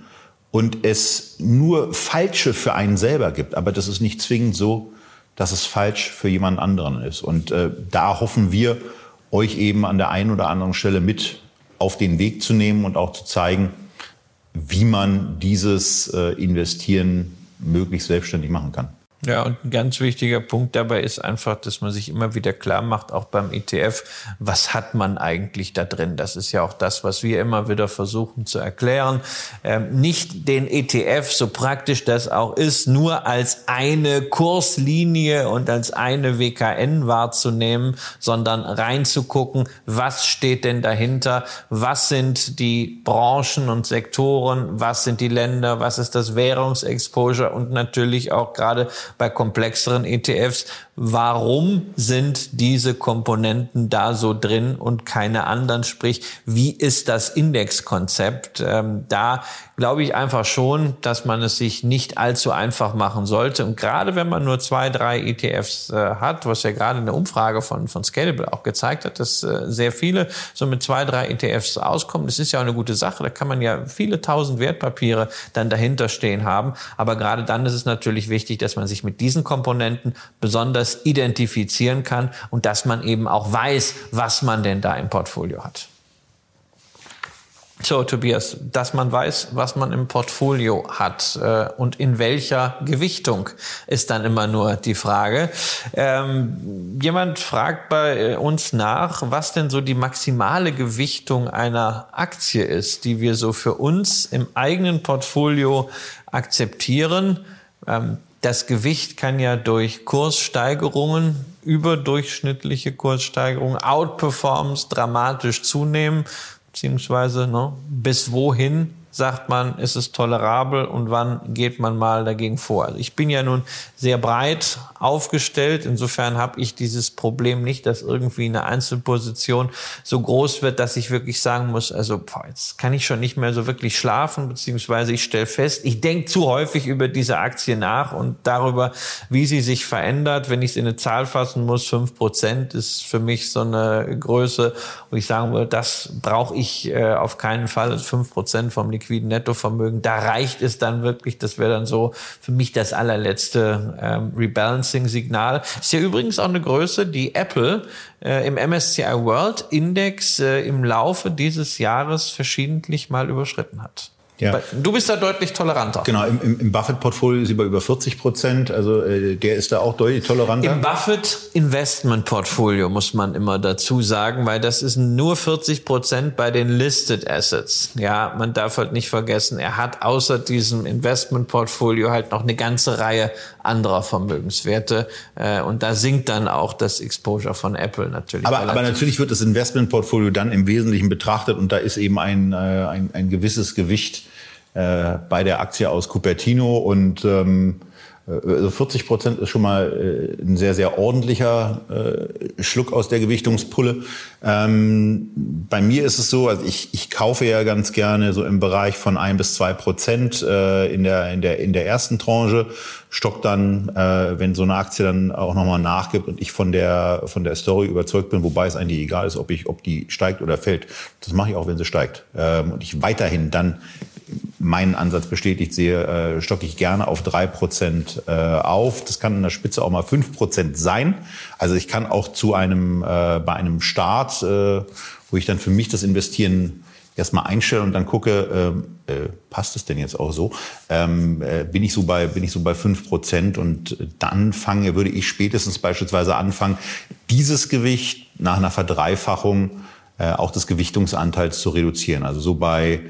und es nur falsche für einen selber gibt. Aber das ist nicht zwingend so, dass es falsch für jemand anderen ist. Und äh, da hoffen wir, euch eben an der einen oder anderen Stelle mit auf den Weg zu nehmen und auch zu zeigen, wie man dieses äh, Investieren möglichst selbstständig machen kann. Ja, und ein ganz wichtiger Punkt dabei ist einfach, dass man sich immer wieder klar macht, auch beim ETF, was hat man eigentlich da drin? Das ist ja auch das, was wir immer wieder versuchen zu erklären. Ähm, nicht den ETF, so praktisch das auch ist, nur als eine Kurslinie und als eine WKN wahrzunehmen, sondern reinzugucken, was steht denn dahinter? Was sind die Branchen und Sektoren? Was sind die Länder? Was ist das Währungsexposure? Und natürlich auch gerade bei komplexeren ETFs, warum sind diese Komponenten da so drin und keine anderen? Sprich, wie ist das Indexkonzept? Ähm, da glaube ich einfach schon, dass man es sich nicht allzu einfach machen sollte. Und gerade wenn man nur zwei, drei ETFs äh, hat, was ja gerade in der Umfrage von, von Scalable auch gezeigt hat, dass äh, sehr viele so mit zwei, drei ETFs auskommen. Das ist ja auch eine gute Sache. Da kann man ja viele tausend Wertpapiere dann dahinter stehen haben. Aber gerade dann ist es natürlich wichtig, dass man sich mit diesen Komponenten besonders identifizieren kann und dass man eben auch weiß, was man denn da im Portfolio hat. So, Tobias, dass man weiß, was man im Portfolio hat äh, und in welcher Gewichtung ist dann immer nur die Frage. Ähm, jemand fragt bei uns nach, was denn so die maximale Gewichtung einer Aktie ist, die wir so für uns im eigenen Portfolio akzeptieren. Ähm, das Gewicht kann ja durch Kurssteigerungen, überdurchschnittliche Kurssteigerungen, Outperformance dramatisch zunehmen beziehungsweise ne, bis wohin sagt man, ist es tolerabel und wann geht man mal dagegen vor? Also ich bin ja nun sehr breit aufgestellt. Insofern habe ich dieses Problem nicht, dass irgendwie eine Einzelposition so groß wird, dass ich wirklich sagen muss, also boah, jetzt kann ich schon nicht mehr so wirklich schlafen, beziehungsweise ich stelle fest, ich denke zu häufig über diese Aktie nach und darüber, wie sie sich verändert. Wenn ich es in eine Zahl fassen muss, fünf Prozent ist für mich so eine Größe, wo ich sagen würde, das brauche ich äh, auf keinen Fall. Fünf Prozent vom liquiden Nettovermögen. Da reicht es dann wirklich, das wäre dann so für mich das allerletzte ähm, Rebalancing-Signal. Ist ja übrigens auch eine Größe, die Apple äh, im MSCI World Index äh, im Laufe dieses Jahres verschiedentlich mal überschritten hat. Ja. Du bist da deutlich toleranter. Genau, im, im, im Buffett-Portfolio ist sie bei über 40 Prozent. Also äh, der ist da auch deutlich toleranter. Im Buffett-Investment-Portfolio muss man immer dazu sagen, weil das ist nur 40 Prozent bei den Listed Assets. Ja, man darf halt nicht vergessen, er hat außer diesem Investment-Portfolio halt noch eine ganze Reihe anderer Vermögenswerte. Äh, und da sinkt dann auch das Exposure von Apple natürlich. Aber, aber natürlich wird das Investment-Portfolio dann im Wesentlichen betrachtet und da ist eben ein, äh, ein, ein gewisses Gewicht äh, bei der Aktie aus Cupertino und ähm, also 40 Prozent ist schon mal äh, ein sehr, sehr ordentlicher äh, Schluck aus der Gewichtungspulle. Ähm, bei mir ist es so, also ich, ich kaufe ja ganz gerne so im Bereich von ein bis zwei Prozent äh, in, der, in, der, in der ersten Tranche, stock dann, äh, wenn so eine Aktie dann auch nochmal nachgibt und ich von der, von der Story überzeugt bin, wobei es eigentlich egal ist, ob, ich, ob die steigt oder fällt. Das mache ich auch, wenn sie steigt. Ähm, und ich weiterhin dann meinen Ansatz bestätigt sehe, äh, stocke ich gerne auf drei Prozent äh, auf. Das kann in der Spitze auch mal fünf Prozent sein. Also ich kann auch zu einem, äh, bei einem Start, wo ich dann für mich das Investieren erstmal einstelle und dann gucke, passt es denn jetzt auch so? Ähm, äh, bin ich so bei bin ich so bei fünf Prozent und dann fange würde ich spätestens beispielsweise anfangen, dieses Gewicht nach einer Verdreifachung auch des Gewichtungsanteils zu reduzieren. Also so bei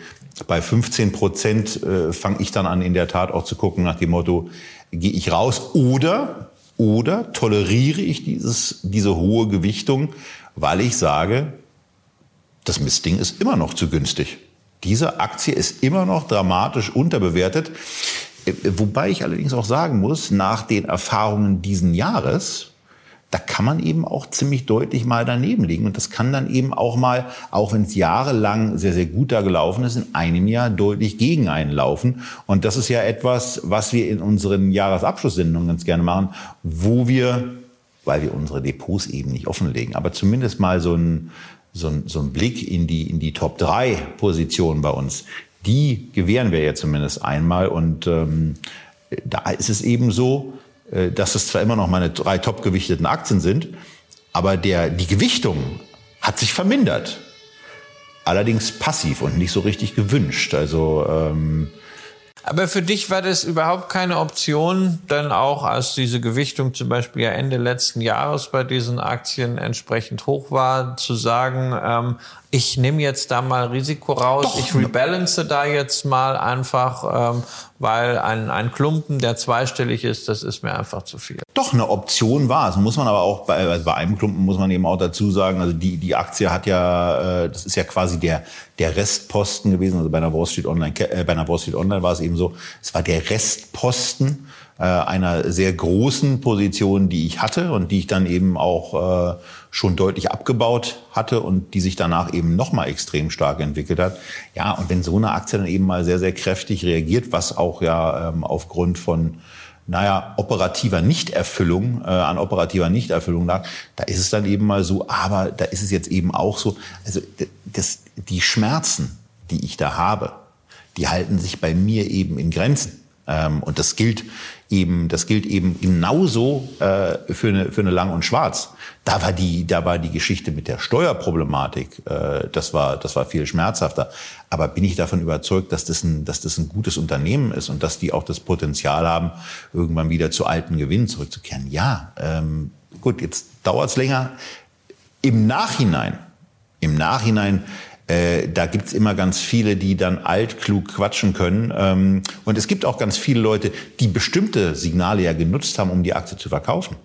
bei 15 Prozent äh, fange ich dann an, in der Tat auch zu gucken nach dem Motto, gehe ich raus oder, oder toleriere ich dieses, diese hohe Gewichtung, weil ich sage, das Mistding ist immer noch zu günstig. Diese Aktie ist immer noch dramatisch unterbewertet. Äh, wobei ich allerdings auch sagen muss, nach den Erfahrungen diesen Jahres, da kann man eben auch ziemlich deutlich mal daneben liegen. Und das kann dann eben auch mal, auch wenn es jahrelang sehr, sehr gut da gelaufen ist, in einem Jahr deutlich gegen einen laufen. Und das ist ja etwas, was wir in unseren Jahresabschlusssendungen ganz gerne machen, wo wir, weil wir unsere Depots eben nicht offenlegen, aber zumindest mal so ein, so ein, so ein Blick in die, in die Top 3 Positionen bei uns, die gewähren wir ja zumindest einmal. Und ähm, da ist es eben so, dass es zwar immer noch meine drei topgewichteten Aktien sind, aber der, die Gewichtung hat sich vermindert. Allerdings passiv und nicht so richtig gewünscht. Also ähm, aber für dich war das überhaupt keine Option, dann auch als diese Gewichtung zum Beispiel ja Ende letzten Jahres bei diesen Aktien entsprechend hoch war, zu sagen, ähm, ich nehme jetzt da mal Risiko raus, Doch. ich rebalance da jetzt mal einfach, ähm, weil ein, ein Klumpen, der zweistellig ist, das ist mir einfach zu viel. Doch, eine Option war es. Muss man aber auch, bei, also bei einem Klumpen muss man eben auch dazu sagen, also die, die Aktie hat ja, äh, das ist ja quasi der, der Restposten gewesen, also bei einer Wall Street Online, äh, bei einer Wall Street Online war es eben so, es war der Restposten äh, einer sehr großen Position, die ich hatte und die ich dann eben auch äh, schon deutlich abgebaut hatte und die sich danach eben noch mal extrem stark entwickelt hat. Ja, und wenn so eine Aktie dann eben mal sehr, sehr kräftig reagiert, was auch ja ähm, aufgrund von naja, operativer Nichterfüllung, äh, an operativer Nichterfüllung lag, da ist es dann eben mal so, aber da ist es jetzt eben auch so, also das, die Schmerzen, die ich da habe, die halten sich bei mir eben in Grenzen. Ähm, und das gilt eben, das gilt eben genauso äh, für, eine, für eine Lang und Schwarz. Da war die, da war die Geschichte mit der Steuerproblematik, äh, das war, das war viel schmerzhafter. Aber bin ich davon überzeugt, dass das ein, dass das ein gutes Unternehmen ist und dass die auch das Potenzial haben, irgendwann wieder zu alten Gewinnen zurückzukehren? Ja, ähm, gut, jetzt dauert's länger. Im Nachhinein, im Nachhinein äh, da gibt's immer ganz viele, die dann altklug quatschen können. Ähm, und es gibt auch ganz viele Leute, die bestimmte Signale ja genutzt haben, um die Aktie zu verkaufen.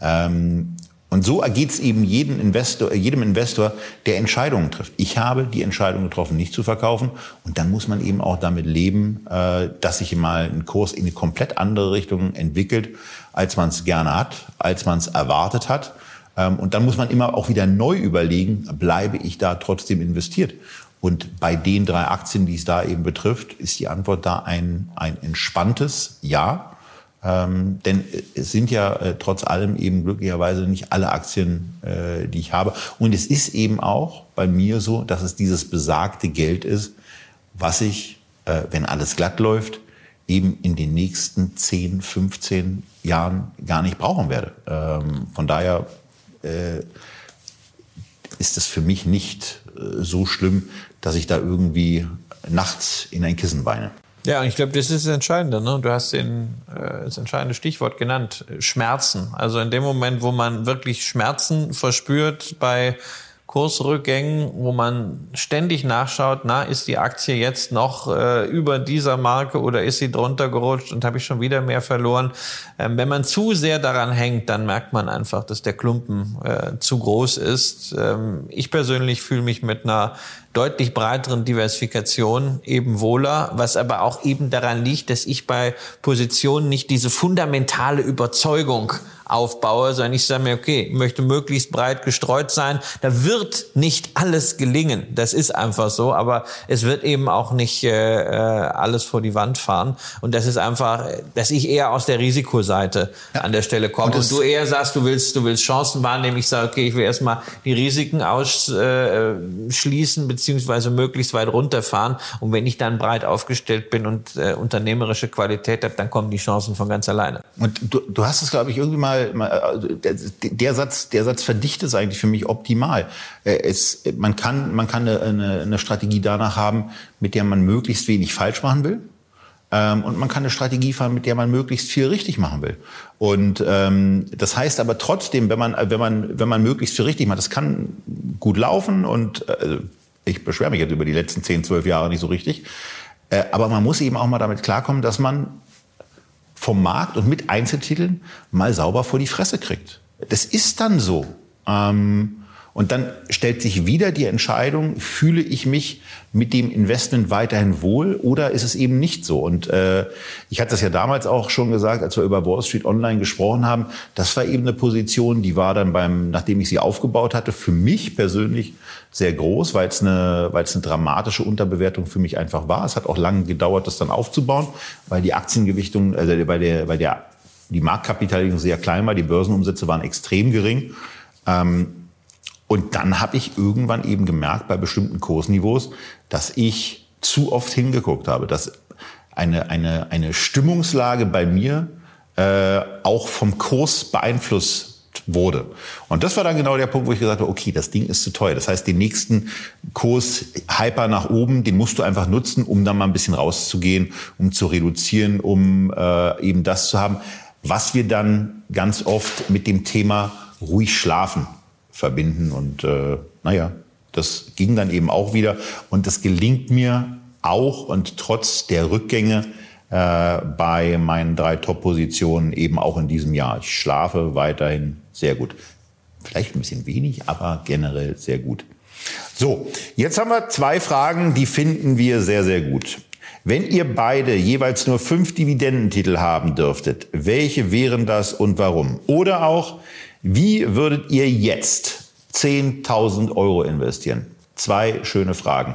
Ähm, Und so ergeht es eben jedem Investor, jedem Investor, der Entscheidungen trifft. Ich habe die Entscheidung getroffen, nicht zu verkaufen. Und dann muss man eben auch damit leben, äh, dass sich mal ein Kurs in eine komplett andere Richtung entwickelt, als man es gerne hat, als man es erwartet hat. Ähm, und dann muss man immer auch wieder neu überlegen, bleibe ich da trotzdem investiert? Und bei den drei Aktien, die es da eben betrifft, ist die Antwort da ein, ein entspanntes Ja. Ähm, denn es sind ja äh, trotz allem eben glücklicherweise nicht alle Aktien, äh, die ich habe. Und es ist eben auch bei mir so, dass es dieses besagte Geld ist, was ich, äh, wenn alles glatt läuft, eben in den nächsten 10, 15 Jahren gar nicht brauchen werde. Ähm, von daher äh, ist es für mich nicht äh, so schlimm, dass ich da irgendwie nachts in ein Kissen weine. Ja, und ich glaube, das ist das Entscheidende. Ne? Du hast den, äh, das entscheidende Stichwort genannt, Schmerzen. Also in dem Moment, wo man wirklich Schmerzen verspürt bei Kursrückgängen, wo man ständig nachschaut, na, ist die Aktie jetzt noch äh, über dieser Marke oder ist sie drunter gerutscht und habe ich schon wieder mehr verloren. Ähm, wenn man zu sehr daran hängt, dann merkt man einfach, dass der Klumpen äh, zu groß ist. Ähm, ich persönlich fühle mich mit einer deutlich breiteren Diversifikation eben wohler, was aber auch eben daran liegt, dass ich bei Positionen nicht diese fundamentale Überzeugung aufbaue, sondern ich sage mir, okay, ich möchte möglichst breit gestreut sein. Da wird nicht alles gelingen. Das ist einfach so, aber es wird eben auch nicht äh, äh alles vor die Wand fahren. Und das ist einfach, dass ich eher aus der Risikoseite ja. an der Stelle komme. Und, und, du eher sagst, du willst, du willst Chancen wahrnehmen. Ich sage, okay, ich will erstmal die Risiken ausschließen, äh, beziehungsweise möglichst weit runterfahren. Und wenn ich dann breit aufgestellt bin und äh, unternehmerische Qualität habe, dann kommen die Chancen von ganz alleine. Und du, du hast es, glaube ich, irgendwie mal, mal also der, Satz, der Satz verdichtet es eigentlich für mich optimal. Äh, es, man kann, man kann eine, eine, Strategie danach haben, mit der man möglichst wenig falsch machen will. Ähm, und man kann eine Strategie fahren, mit der man möglichst viel richtig machen will. Und ähm, das heißt aber trotzdem, wenn man, wenn man, wenn man möglichst viel richtig macht, das kann gut laufen und äh, ich beschwere mich jetzt über die letzten 10, 12 Jahre nicht so richtig. Äh, aber man muss eben auch mal damit klarkommen, dass man vom Markt und mit Einzeltiteln mal sauber vor die Fresse kriegt. Das ist dann so. Ähm, und dann stellt sich wieder die Entscheidung, fühle ich mich mit dem Investment weiterhin wohl oder ist es eben nicht so? Und äh, ich hatte das ja damals auch schon gesagt, als wir über Wall Street Online gesprochen haben, das war eben eine Position, die war dann beim, nachdem ich sie aufgebaut hatte, für mich persönlich sehr groß, weil es eine, weil es eine dramatische Unterbewertung für mich einfach war. Es hat auch lange gedauert, das dann aufzubauen, weil die Aktiengewichtung, also bei der, bei der die Marktkapitalisierung sehr klein war, die Börsenumsätze waren extrem gering. Ähm, und dann habe ich irgendwann eben gemerkt bei bestimmten Kursniveaus, dass ich zu oft hingeguckt habe, dass eine, eine, eine Stimmungslage bei mir äh, auch vom Kurs beeinflusst wurde. Und das war dann genau der Punkt, wo ich gesagt habe, okay, das Ding ist zu teuer. Das heißt, den nächsten Kurs Hyper nach oben, den musst du einfach nutzen, um dann mal ein bisschen rauszugehen, um zu reduzieren, um äh, eben das zu haben, was wir dann ganz oft mit dem Thema ruhig schlafen verbinden. Und äh, naja, das ging dann eben auch wieder. Und das gelingt mir auch und trotz der Rückgänge äh, bei meinen drei Top-Positionen eben auch in diesem Jahr. Ich schlafe weiterhin sehr gut. Vielleicht ein bisschen wenig, aber generell sehr gut. So, jetzt haben wir zwei Fragen, die finden wir sehr, sehr gut. Wenn ihr beide jeweils nur fünf Dividendentitel haben dürftet, welche wären das und warum? Oder auch, wie würdet ihr jetzt 10.000 Euro investieren? Zwei schöne Fragen.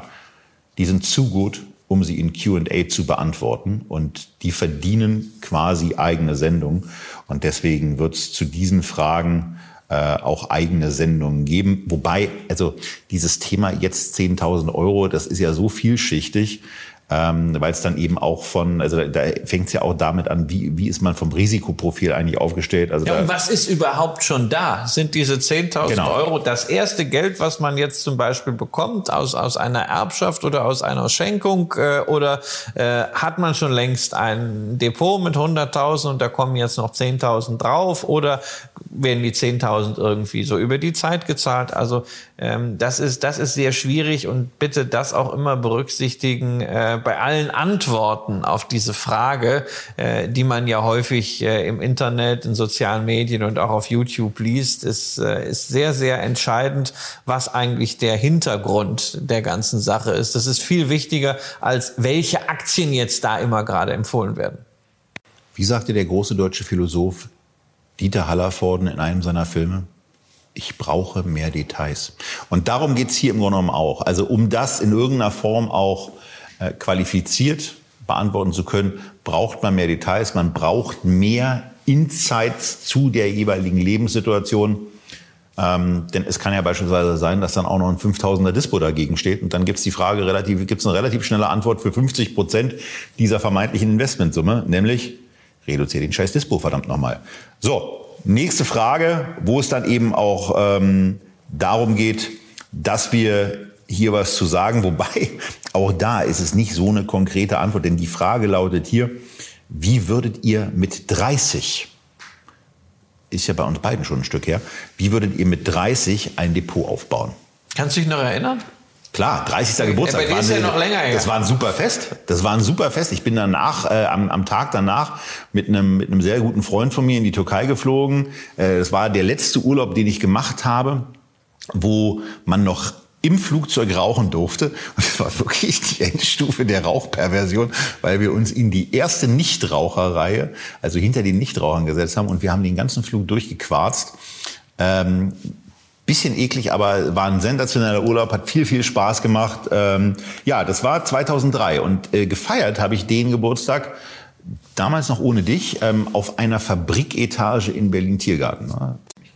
Die sind zu gut, um sie in QA zu beantworten. Und die verdienen quasi eigene Sendungen. Und deswegen wird es zu diesen Fragen äh, auch eigene Sendungen geben. Wobei, also dieses Thema jetzt 10.000 Euro, das ist ja so vielschichtig ähm, weil es dann eben auch von, also da, da fängt es ja auch damit an, wie, wie ist man vom Risikoprofil eigentlich aufgestellt. Also ja, und was ist überhaupt schon da? Sind diese 10.000 genau. Euro das erste Geld, was man jetzt zum Beispiel bekommt aus, aus einer Erbschaft oder aus einer Schenkung? Äh, oder äh, hat man schon längst ein Depot mit 100.000 und da kommen jetzt noch 10.000 drauf? Oder werden die 10.000 irgendwie so über die Zeit gezahlt. Also ähm, das ist das ist sehr schwierig und bitte das auch immer berücksichtigen äh, bei allen Antworten auf diese Frage, äh, die man ja häufig äh, im Internet, in sozialen Medien und auch auf YouTube liest, ist äh, ist sehr sehr entscheidend, was eigentlich der Hintergrund der ganzen Sache ist. Das ist viel wichtiger als welche Aktien jetzt da immer gerade empfohlen werden. Wie sagte der große deutsche Philosoph Dieter Hallervorden in einem seiner Filme? Ich brauche mehr Details. Und darum geht's hier im Grunde genommen auch. Also um das in irgendeiner Form auch äh, qualifiziert beantworten zu können, braucht man mehr Details, man braucht mehr Insights zu der jeweiligen Lebenssituation. Ähm, denn es kann ja beispielsweise sein, dass dann auch noch ein 5000er Dispo dagegen steht und dann gibt's die Frage relativ, gibt's eine relativ schnelle Antwort für 50 Prozent dieser vermeintlichen Investmentsumme, nämlich reduziere den scheiß Dispo, verdammt nochmal. So, nächste Frage, wo es dann eben auch ähm, darum geht, dass wir hier was zu sagen, wobei auch da ist es nicht so eine konkrete Antwort, denn die Frage lautet hier, wie würdet ihr mit 30, ist ja bei uns beiden schon ein Stück her, wie würdet ihr mit 30 ein Depot aufbauen? Kannst du dich noch erinnern? Klar, 30. Geburtstag. Ja, ist ja noch länger her. Das war ein super Fest. Das war ein super Fest. Ich bin danach, äh, am, am Tag danach, mit einem, mit einem sehr guten Freund von mir in die Türkei geflogen. Äh, das war der letzte Urlaub, den ich gemacht habe, wo man noch im Flugzeug rauchen durfte. Und das war wirklich die Endstufe der Rauchperversion, weil wir uns in die erste Nichtraucherreihe, also hinter den Nichtrauchern gesetzt haben und wir haben den ganzen Flug durchgequarzt. Ähm, Bisschen eklig, aber war ein sensationeller Urlaub, hat viel, viel Spaß gemacht. Ähm, ja, das war 2003 und äh, gefeiert habe ich den Geburtstag damals noch ohne dich ähm, auf einer Fabriketage in Berlin Tiergarten.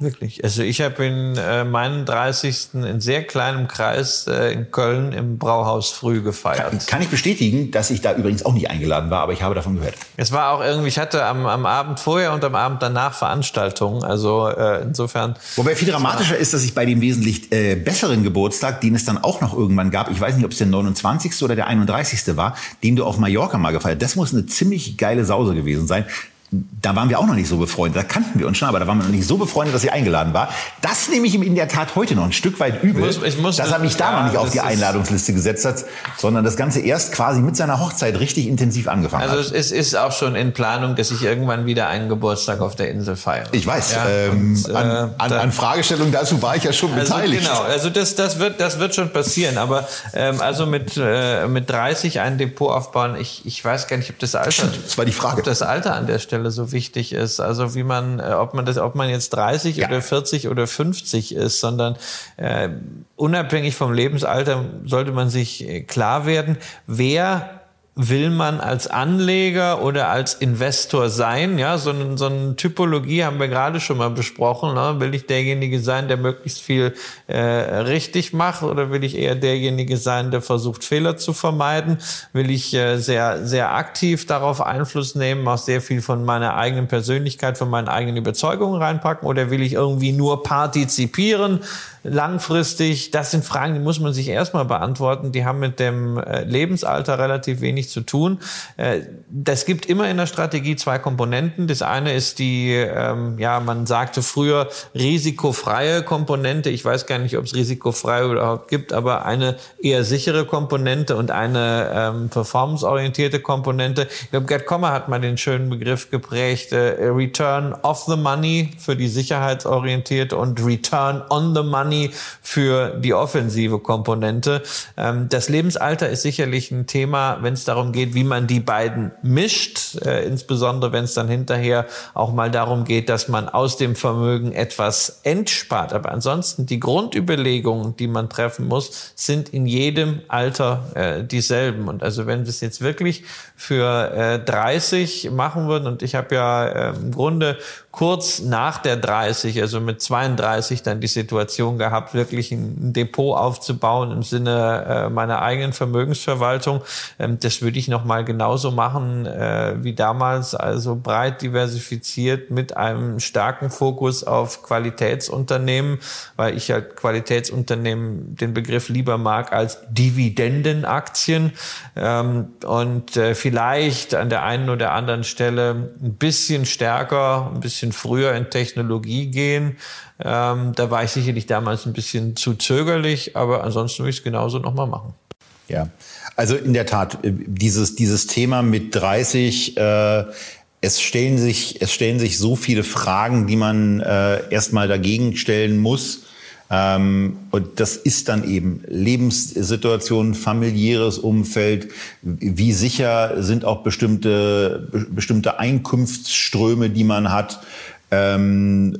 Wirklich. Also ich habe in äh, meinen 30. in sehr kleinem Kreis äh, in Köln im Brauhaus früh gefeiert. Kann, kann, ich bestätigen, dass ich da übrigens auch nicht eingeladen war, aber ich habe davon gehört. Es war auch irgendwie, ich hatte am, am Abend vorher und am Abend danach Veranstaltungen. Also äh, insofern. Wobei viel dramatischer ist, dass ich bei dem wesentlich äh, besseren Geburtstag, den es dann auch noch irgendwann gab, ich weiß nicht, ob es der 29. oder der 31. war, den du auf Mallorca mal gefeiert. Das muss eine ziemlich geile Sause gewesen sein da waren wir auch noch nicht so befreundet. Da kannten wir uns schon, aber da waren wir noch nicht so befreundet, dass sie eingeladen war. Das nehme ich ihm in der Tat heute noch ein Stück weit übel, ich muss, ich muss, dass er mich da ja, noch nicht auf die Einladungsliste gesetzt hat, sondern das Ganze erst quasi mit seiner Hochzeit richtig intensiv angefangen also hat. Also es ist auch schon in Planung, dass ich irgendwann wieder einen Geburtstag auf der Insel feiere. Ich weiß. Ja, ähm, und, an, äh, an, an, Fragestellungen dazu war ich ja schon also beteiligt. Genau, also das, das, wird, das wird schon passieren. Aber ähm, also mit, äh, mit 30 ein Depot aufbauen, ich, ich weiß gar nicht, ob das Alter, Stimmt, das war die Frage. ob das Alter an der Stelle so wichtig ist ist, also wie man, äh, ob man das, ob man jetzt 30 ja. oder 40 oder 50 ist, sondern äh, unabhängig vom Lebensalter sollte man sich äh, klar werden, wer will man als Anleger oder als Investor sein? Ja, so, eine, so eine Typologie haben wir gerade schon mal besprochen. Ne? Will ich derjenige sein, der möglichst viel äh, richtig macht oder will ich eher derjenige sein, der versucht, Fehler zu vermeiden? Will ich äh, sehr, sehr aktiv darauf Einfluss nehmen, auch sehr viel von meiner eigenen Persönlichkeit, von meinen eigenen Überzeugungen reinpacken oder will ich irgendwie nur partizipieren? Langfristig, das sind Fragen, die muss man sich erstmal beantworten. Die haben mit dem äh, Lebensalter relativ wenig zu tun. Äh, das gibt immer in der Strategie zwei Komponenten. Das eine ist die, ähm, ja, man sagte früher risikofreie Komponente. Ich weiß gar nicht, ob es risikofrei überhaupt gibt, aber eine eher sichere Komponente und eine ähm, performanceorientierte Komponente. Ich glaube, Gerd Kommer hat mal den schönen Begriff geprägt, äh, Return of the Money für die sicherheitsorientierte und Return on the Money Money für die offensive Komponente. Ähm, das Lebensalter ist sicherlich ein Thema, wenn es darum geht, wie man die beiden mischt, äh, insbesondere wenn es dann hinterher auch mal darum geht, dass man aus dem Vermögen etwas entspart. Aber ansonsten die Grundüberlegungen, die man treffen muss, sind in jedem Alter äh, dieselben. Und also wenn wir es jetzt wirklich für äh, 30 machen würden, und ich habe ja äh, im Grunde kurz nach der 30, also mit 32 dann die Situation gehabt, wirklich ein Depot aufzubauen im Sinne äh, meiner eigenen Vermögensverwaltung. Ähm, das würde ich nochmal genauso machen äh, wie damals, also breit diversifiziert mit einem starken Fokus auf Qualitätsunternehmen, weil ich halt Qualitätsunternehmen den Begriff lieber mag als Dividendenaktien ähm, und äh, vielleicht an der einen oder anderen Stelle ein bisschen stärker, ein bisschen früher in Technologie gehen. Ähm, da war ich sicherlich damals ein bisschen zu zögerlich, aber ansonsten würde ich es genauso nochmal machen. Ja, also in der Tat, äh, dieses, dieses Thema mit 30, äh, es stellen sich, es stellen sich so viele Fragen, die man äh, erstmal dagegen stellen muss. Ähm, und das ist dann eben Lebenssituation, familiäres Umfeld. Wie sicher sind auch bestimmte, bestimmte Einkunftsströme, die man hat? Ähm,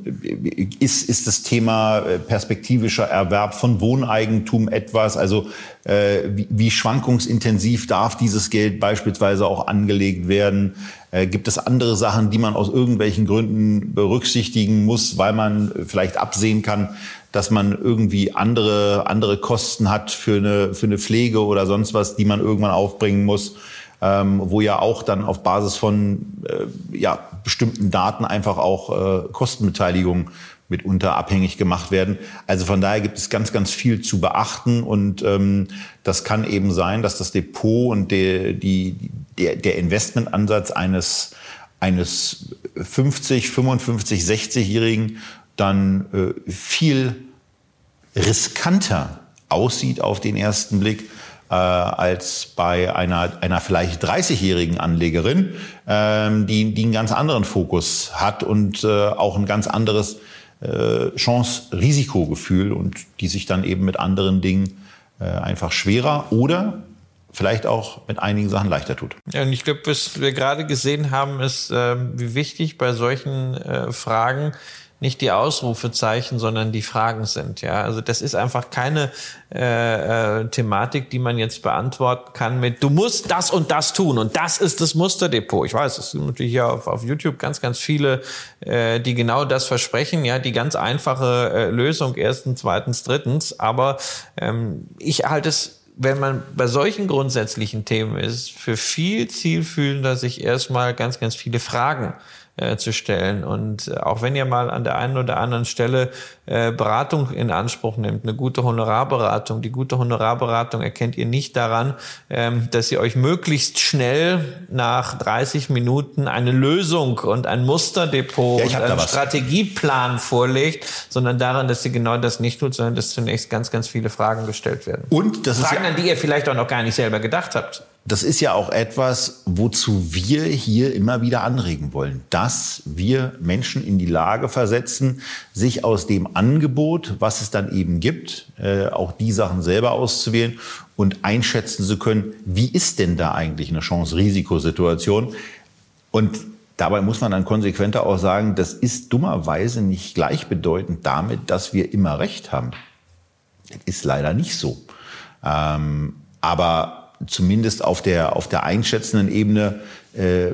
ist, ist das Thema äh, perspektivischer Erwerb von Wohneigentum etwas? Also äh, wie, wie schwankungsintensiv darf dieses Geld beispielsweise auch angelegt werden? Äh, gibt es andere Sachen, die man aus irgendwelchen Gründen berücksichtigen muss, weil man vielleicht absehen kann, dass man irgendwie andere, andere Kosten hat für eine, für eine Pflege oder sonst was, die man irgendwann aufbringen muss? Ähm, wo ja auch dann auf Basis von äh, ja, bestimmten Daten einfach auch äh, Kostenbeteiligungen mitunter abhängig gemacht werden. Also von daher gibt es ganz, ganz viel zu beachten und ähm, das kann eben sein, dass das Depot und der, die, der, der Investmentansatz eines, eines 50, 55, 60-Jährigen dann äh, viel riskanter aussieht auf den ersten Blick äh, als bei einer, einer vielleicht 30-jährigen Anlegerin, ähm, die, die einen ganz anderen Fokus hat und äh, auch ein ganz anderes äh, Chance-Risikogefühl und die sich dann eben mit anderen Dingen äh, einfach schwerer oder vielleicht auch mit einigen Sachen leichter tut. Ja, und ich glaube, was wir gerade gesehen haben, ist, äh, wie wichtig bei solchen äh, Fragen nicht die Ausrufezeichen, sondern die Fragen sind. Ja, also das ist einfach keine äh, äh, Thematik, die man jetzt beantworten kann mit Du musst das und das tun und das ist das Musterdepot. Ich weiß, es sind natürlich hier auf, auf YouTube ganz, ganz viele, äh, die genau das versprechen. Ja, die ganz einfache äh, Lösung erstens, zweitens, drittens. Aber ähm, ich halte es wenn man bei solchen grundsätzlichen Themen ist, für viel zielfühlender, sich erstmal ganz, ganz viele Fragen äh, zu stellen. Und äh, auch wenn ihr mal an der einen oder anderen Stelle äh, Beratung in Anspruch nimmt, eine gute Honorarberatung, die gute Honorarberatung erkennt ihr nicht daran, ähm, dass ihr euch möglichst schnell nach 30 Minuten eine Lösung und ein Musterdepot ja, und einen Strategieplan vorlegt, sondern daran, dass ihr genau das nicht tut, sondern dass zunächst ganz, ganz viele Fragen gestellt werden. Und das Fragen, ist ja an die ihr vielleicht auch noch gar nicht selber gedacht habt das ist ja auch etwas, wozu wir hier immer wieder anregen wollen, dass wir Menschen in die Lage versetzen, sich aus dem Angebot, was es dann eben gibt, äh, auch die Sachen selber auszuwählen und einschätzen zu können, wie ist denn da eigentlich eine Chance-Risikosituation? Und dabei muss man dann konsequenter auch sagen, das ist dummerweise nicht gleichbedeutend damit, dass wir immer recht haben. Das ist leider nicht so. Ähm, aber zumindest auf der, auf der einschätzenden Ebene äh,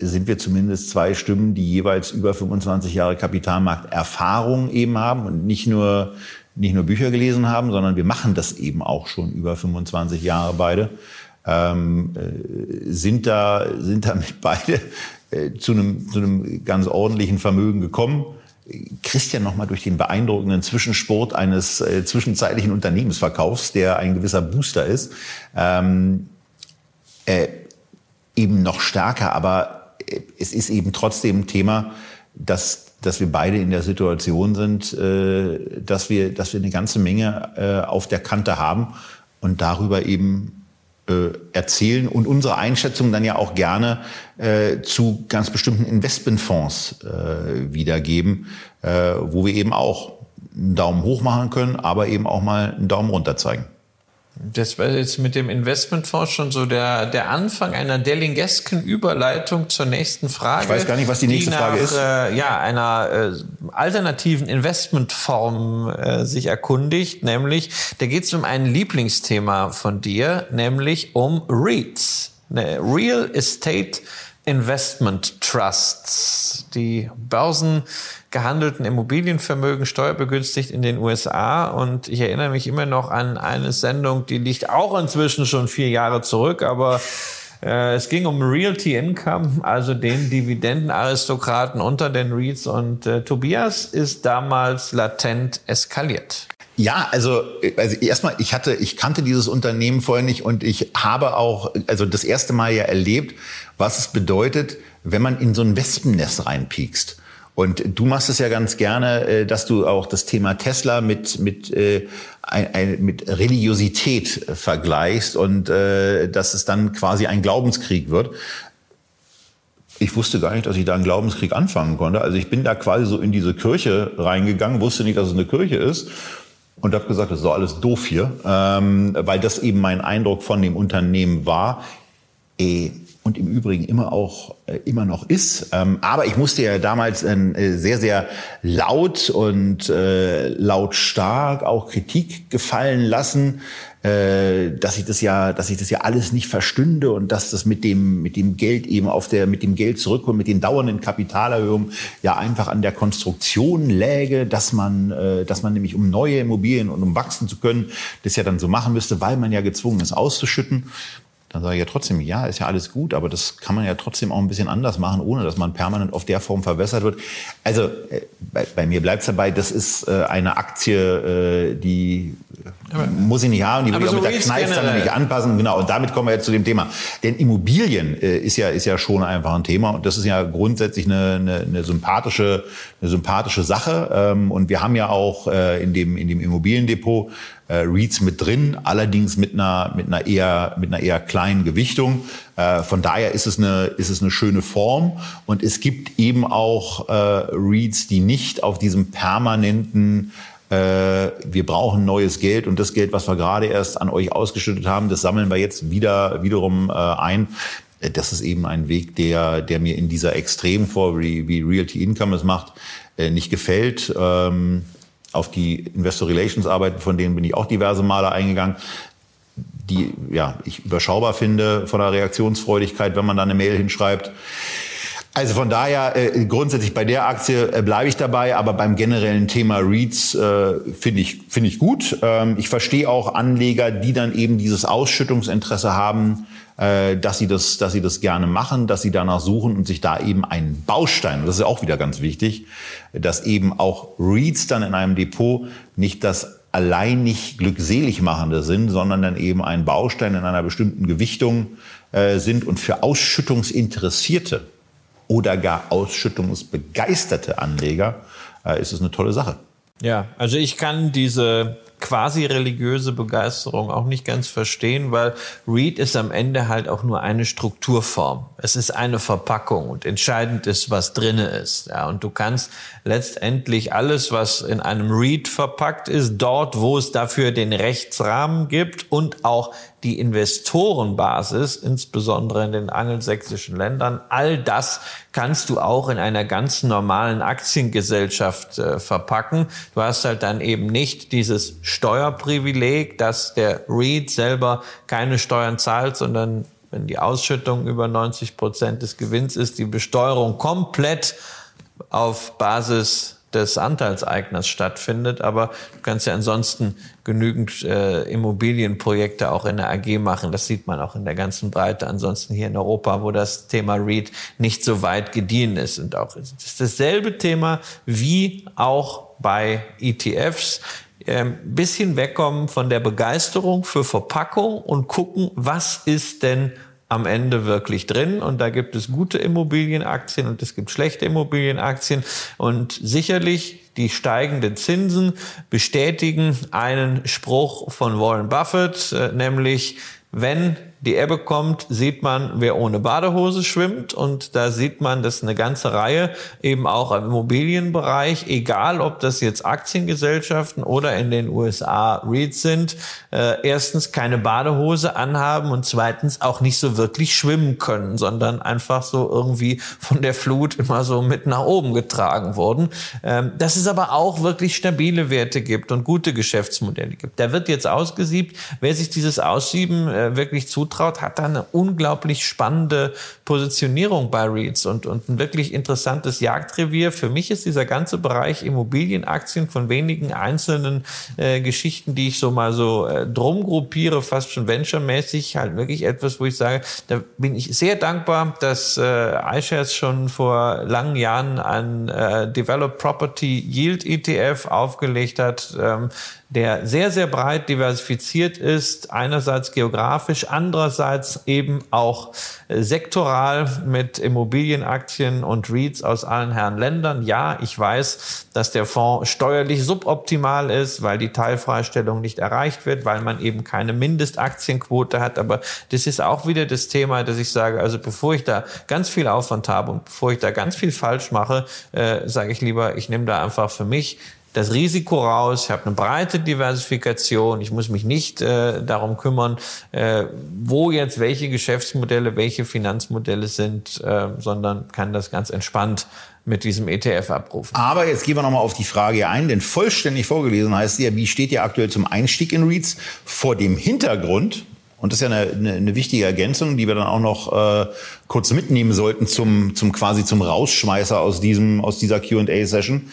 sind wir zumindest zwei Stimmen, die jeweils über 25 Jahre Kapitalmarkterfahrung eben haben und nicht nur, nicht nur Bücher gelesen haben, sondern wir machen das eben auch schon über 25 Jahre beide. Ähm, äh, sind da sind damit beide äh, zu einem zu einem ganz ordentlichen Vermögen gekommen. Christian nochmal durch den beeindruckenden Zwischensport eines äh, zwischenzeitlichen Unternehmensverkaufs, der ein gewisser Booster ist, ähm, äh, eben noch stärker. Aber äh, es ist eben trotzdem ein Thema, dass, dass wir beide in der Situation sind, äh, dass, wir, dass wir eine ganze Menge äh, auf der Kante haben und darüber eben erzählen und unsere Einschätzung dann ja auch gerne äh, zu ganz bestimmten Investmentfonds äh, wiedergeben, äh, wo wir eben auch einen Daumen hoch machen können, aber eben auch mal einen Daumen runter zeigen. Das war jetzt mit dem Investmentfonds schon so der, der Anfang einer Dellingesken Überleitung zur nächsten Frage. Ich weiß gar nicht, was die nächste die nach, Frage ist. Äh, ja, einer äh, alternativen Investmentform äh, sich erkundigt, nämlich, da geht es um ein Lieblingsthema von dir, nämlich um REITs, ne, Real Estate Investment Trusts, die börsengehandelten Immobilienvermögen steuerbegünstigt in den USA. Und ich erinnere mich immer noch an eine Sendung, die liegt auch inzwischen schon vier Jahre zurück, aber äh, es ging um Realty Income, also den Dividendenaristokraten unter den REITs. Und äh, Tobias ist damals latent eskaliert. Ja, also, also erstmal, ich hatte, ich kannte dieses Unternehmen vorher nicht und ich habe auch, also das erste Mal ja erlebt, was es bedeutet, wenn man in so ein Wespennest reinpiekst. Und du machst es ja ganz gerne, äh, dass du auch das Thema Tesla mit, mit, äh, mit Religiosität vergleichst und äh, dass es dann quasi ein Glaubenskrieg wird. Ich wusste gar nicht, dass ich da einen Glaubenskrieg anfangen konnte. Also ich bin da quasi so in diese Kirche reingegangen, wusste nicht, dass es eine Kirche ist und habe gesagt, das ist doch alles doof hier, ähm, weil das eben mein Eindruck von dem Unternehmen war. Eh, und im Übrigen immer auch äh, immer noch ist. Ähm, aber ich musste ja damals äh, sehr, sehr laut und äh, lautstark auch Kritik gefallen lassen, äh, dass ich das ja, dass ich das ja alles nicht verstünde und dass das mit dem mit dem Geld eben auf der mit dem Geld zurückkommt, mit den dauernden Kapitalerhöhungen ja einfach an der Konstruktion läge, dass man, äh, dass man nämlich um neue Immobilien und um wachsen zu können, das ja dann so machen müsste, weil man ja gezwungen ist auszuschütten. Dann sage ich ja trotzdem, ja, ist ja alles gut, aber das kann man ja trotzdem auch ein bisschen anders machen, ohne dass man permanent auf der Form verwässert wird. Also äh, bei, bei mir bleibt es dabei, das ist äh, eine Aktie, äh, die aber, muss ich nicht haben, die will ich auch mit der Kneif dann nicht anpassen. Genau, und damit kommen wir jetzt zu dem Thema. Denn Immobilien äh, ist, ja, ist ja schon einfach ein Thema und das ist ja grundsätzlich eine, eine, eine sympathische, eine sympathische Sache. Ähm, und wir haben ja auch äh, in, dem, in dem Immobiliendepot äh, REITs mit drin, allerdings mit einer, mit einer, eher, mit einer eher kleinen Gewichtung. Äh, von daher ist es, eine, ist es eine schöne Form. Und es gibt eben auch äh, REITs, die nicht auf diesem permanenten äh, wir brauchen neues Geld und das Geld, was wir gerade erst an euch ausgeschüttet haben, das sammeln wir jetzt wieder wiederum äh, ein. Äh, das ist eben ein Weg, der, der mir in dieser Extremform, wie, wie Realty Income es macht, nicht gefällt. Ähm, auf die Investor Relations Arbeiten, von denen bin ich auch diverse Male eingegangen, die ja, ich überschaubar finde von der Reaktionsfreudigkeit, wenn man da eine Mail hinschreibt. Also von daher äh, grundsätzlich bei der Aktie äh, bleibe ich dabei, aber beim generellen Thema REITs äh, finde ich finde ich gut. Ähm, ich verstehe auch Anleger, die dann eben dieses Ausschüttungsinteresse haben, äh, dass sie das dass sie das gerne machen, dass sie danach suchen und sich da eben einen Baustein, das ist ja auch wieder ganz wichtig, dass eben auch REITs dann in einem Depot nicht das allein nicht glückselig machende sind, sondern dann eben ein Baustein in einer bestimmten Gewichtung äh, sind und für Ausschüttungsinteressierte oder gar ausschüttungsbegeisterte Anleger äh, ist es eine tolle Sache. Ja, also ich kann diese quasi religiöse Begeisterung auch nicht ganz verstehen, weil Read ist am Ende halt auch nur eine Strukturform. Es ist eine Verpackung und entscheidend ist, was drinne ist. Ja, und du kannst letztendlich alles, was in einem Read verpackt ist, dort, wo es dafür den Rechtsrahmen gibt und auch die Investorenbasis, insbesondere in den angelsächsischen Ländern, all das kannst du auch in einer ganz normalen Aktiengesellschaft äh, verpacken. Du hast halt dann eben nicht dieses Steuerprivileg, dass der REIT selber keine Steuern zahlt, sondern wenn die Ausschüttung über 90 Prozent des Gewinns ist, die Besteuerung komplett auf Basis des Anteilseigners stattfindet. Aber du kannst ja ansonsten genügend äh, Immobilienprojekte auch in der AG machen. Das sieht man auch in der ganzen Breite. Ansonsten hier in Europa, wo das Thema REIT nicht so weit gediehen ist. Und auch das ist dasselbe Thema wie auch bei ETFs. Ähm, bisschen wegkommen von der Begeisterung für Verpackung und gucken, was ist denn am Ende wirklich drin. Und da gibt es gute Immobilienaktien und es gibt schlechte Immobilienaktien. Und sicherlich die steigenden Zinsen bestätigen einen Spruch von Warren Buffett, äh, nämlich wenn die Ebbe kommt, sieht man, wer ohne Badehose schwimmt. Und da sieht man, dass eine ganze Reihe eben auch im Immobilienbereich, egal ob das jetzt Aktiengesellschaften oder in den USA REITs sind, äh, erstens keine Badehose anhaben und zweitens auch nicht so wirklich schwimmen können, sondern einfach so irgendwie von der Flut immer so mit nach oben getragen wurden. Ähm, dass es aber auch wirklich stabile Werte gibt und gute Geschäftsmodelle gibt. Da wird jetzt ausgesiebt, wer sich dieses Aussieben äh, wirklich zutraut, zutraut, hat da eine unglaublich spannende Positionierung bei REITs und, und ein wirklich interessantes Jagdrevier. Für mich ist dieser ganze Bereich Immobilienaktien von wenigen einzelnen äh, Geschichten, die ich so mal so äh, drum gruppiere, fast schon venture-mäßig, halt wirklich etwas, wo ich sage, da bin ich sehr dankbar, dass äh, iShares schon vor langen Jahren ein äh, Developed Property Yield ETF aufgelegt hat, ähm, der sehr, sehr breit diversifiziert ist, einerseits geografisch, andererseits eben auch äh, sektoral mit Immobilienaktien und REITs aus allen Herren Ländern. Ja, ich weiß, dass der Fonds steuerlich suboptimal ist, weil die Teilfreistellung nicht erreicht wird, weil man eben keine Mindestaktienquote hat. Aber das ist auch wieder das Thema, dass ich sage, also bevor ich da ganz viel Aufwand habe und bevor ich da ganz viel falsch mache, äh, sage ich lieber, ich nehme da einfach für mich das Risiko raus, ich habe eine breite Diversifikation, ich muss mich nicht äh, darum kümmern, äh, wo jetzt welche Geschäftsmodelle, welche Finanzmodelle sind, äh, sondern kann das ganz entspannt mit diesem ETF abrufen. Aber jetzt gehen wir nochmal auf die Frage ein, denn vollständig vorgelesen heißt ja, wie steht ihr aktuell zum Einstieg in REITs? Vor dem Hintergrund, und das ist ja eine, eine, eine wichtige Ergänzung, die wir dann auch noch äh, kurz mitnehmen sollten zum, zum quasi zum Rausschmeißer aus diesem aus dieser Q&A-Session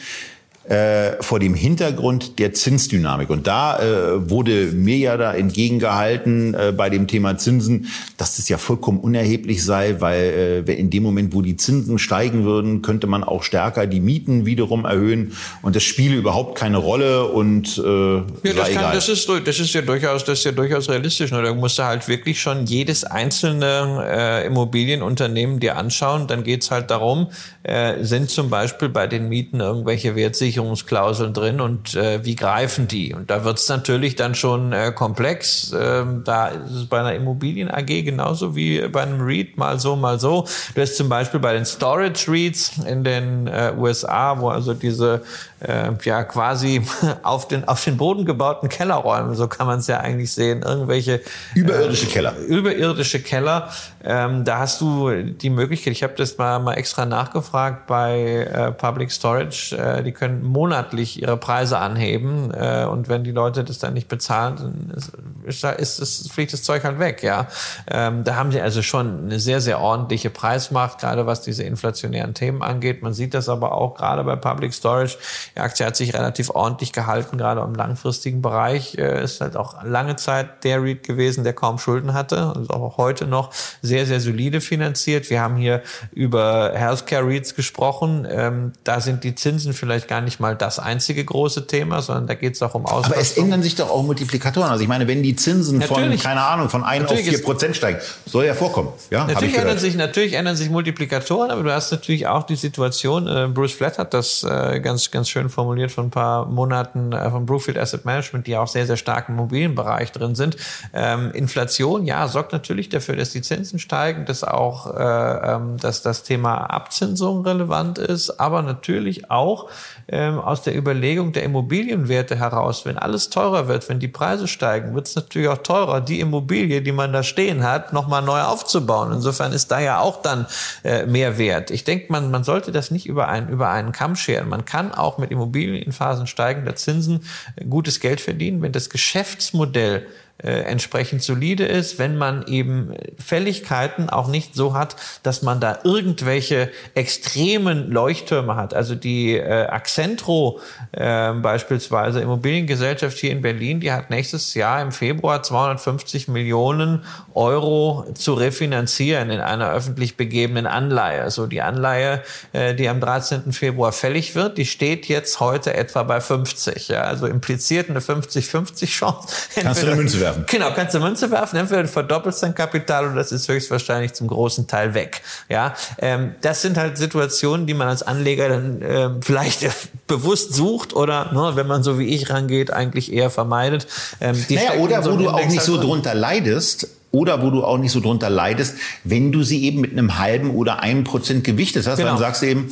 äh, vor dem Hintergrund der Zinsdynamik. Und da äh, wurde mir ja da entgegengehalten äh, bei dem Thema Zinsen, dass das ja vollkommen unerheblich sei, weil äh, in dem Moment, wo die Zinsen steigen würden, könnte man auch stärker die Mieten wiederum erhöhen und das spiele überhaupt keine Rolle und äh, ja, das, kann, das, ist, das ist ja durchaus, das ist ja durchaus realistisch. Ne? Da musst du halt wirklich schon jedes einzelne äh, Immobilienunternehmen dir anschauen. Dann geht's halt darum, äh, sind zum Beispiel bei den Mieten irgendwelche Wertsicherungen Versicherungsklauseln drin und äh, wie greifen die? Und da wird es natürlich dann schon äh, komplex. Ähm, da ist es bei einer Immobilien AG genauso wie bei einem REIT mal so, mal so. Du hast zum Beispiel bei den Storage REITs in den äh, USA, wo also diese äh, ja quasi auf den auf den Boden gebauten Kellerräumen, so kann man es ja eigentlich sehen, irgendwelche überirdische äh, Keller. Überirdische Keller. Ähm, da hast du die Möglichkeit. Ich habe das mal mal extra nachgefragt bei äh, Public Storage. Äh, die können monatlich ihre Preise anheben äh, und wenn die Leute das dann nicht bezahlen, dann ist, ist, ist, fliegt das Zeug halt weg. Ja, ähm, da haben sie also schon eine sehr sehr ordentliche Preismacht, gerade was diese inflationären Themen angeht. Man sieht das aber auch gerade bei Public Storage die Aktie hat sich relativ ordentlich gehalten, gerade im langfristigen Bereich. Äh, ist halt auch lange Zeit der REIT gewesen, der kaum Schulden hatte und auch heute noch sehr, sehr solide finanziert. Wir haben hier über Healthcare REITs gesprochen. Ähm, da sind die Zinsen vielleicht gar nicht mal das einzige große Thema, sondern da geht es auch um Auslastung. Aber es ändern sich doch auch Multiplikatoren. Also ich meine, wenn die Zinsen natürlich, von, keine Ahnung, von 1 auf 4 Prozent steigen, soll ja vorkommen. Ja, natürlich, ändern sich, natürlich ändern sich Multiplikatoren, aber du hast natürlich auch die Situation, äh, Bruce Flatt hat das äh, ganz, ganz schön formuliert von ein paar Monaten äh, von Brookfield Asset Management, die auch sehr, sehr stark im Immobilienbereich drin sind. Ähm, Inflation, ja, sorgt natürlich dafür, dass die Zinsen steigen, dass auch äh, ähm, dass das Thema Abzinsung relevant ist, aber natürlich auch ähm, aus der Überlegung der Immobilienwerte heraus, wenn alles teurer wird, wenn die Preise steigen, wird es natürlich auch teurer, die Immobilie, die man da stehen hat, nochmal neu aufzubauen. Insofern ist da ja auch dann äh, mehr Wert. Ich denke, man, man sollte das nicht über einen, über einen Kamm scheren. Man kann auch mit Immobilien in Phasen steigender Zinsen gutes Geld verdienen, wenn das Geschäftsmodell äh, entsprechend solide ist, wenn man eben Fälligkeiten auch nicht so hat, dass man da irgendwelche extremen Leuchttürme hat. Also die äh, Accentro äh, beispielsweise, Immobiliengesellschaft hier in Berlin, die hat nächstes Jahr im Februar 250 Millionen Euro zu refinanzieren in einer öffentlich begebenen Anleihe. Also die Anleihe, äh, die am 13. Februar fällig wird, die steht jetzt heute etwa bei 50. Ja? Also impliziert eine 50-50 Chance. Kannst du eine Münze werfen? Werfen. Genau, kannst du Münze werfen, entweder du verdoppelst dein Kapital oder das ist höchstwahrscheinlich zum großen Teil weg. Ja, ähm, das sind halt Situationen, die man als Anleger dann äh, vielleicht bewusst sucht oder, ne, wenn man so wie ich rangeht, eigentlich eher vermeidet. Ähm, naja, oder wo du auch nicht so drunter leidest, oder wo du auch nicht so drunter leidest, wenn du sie eben mit einem halben oder einem Prozent gewichtet hast, genau. dann sagst du eben,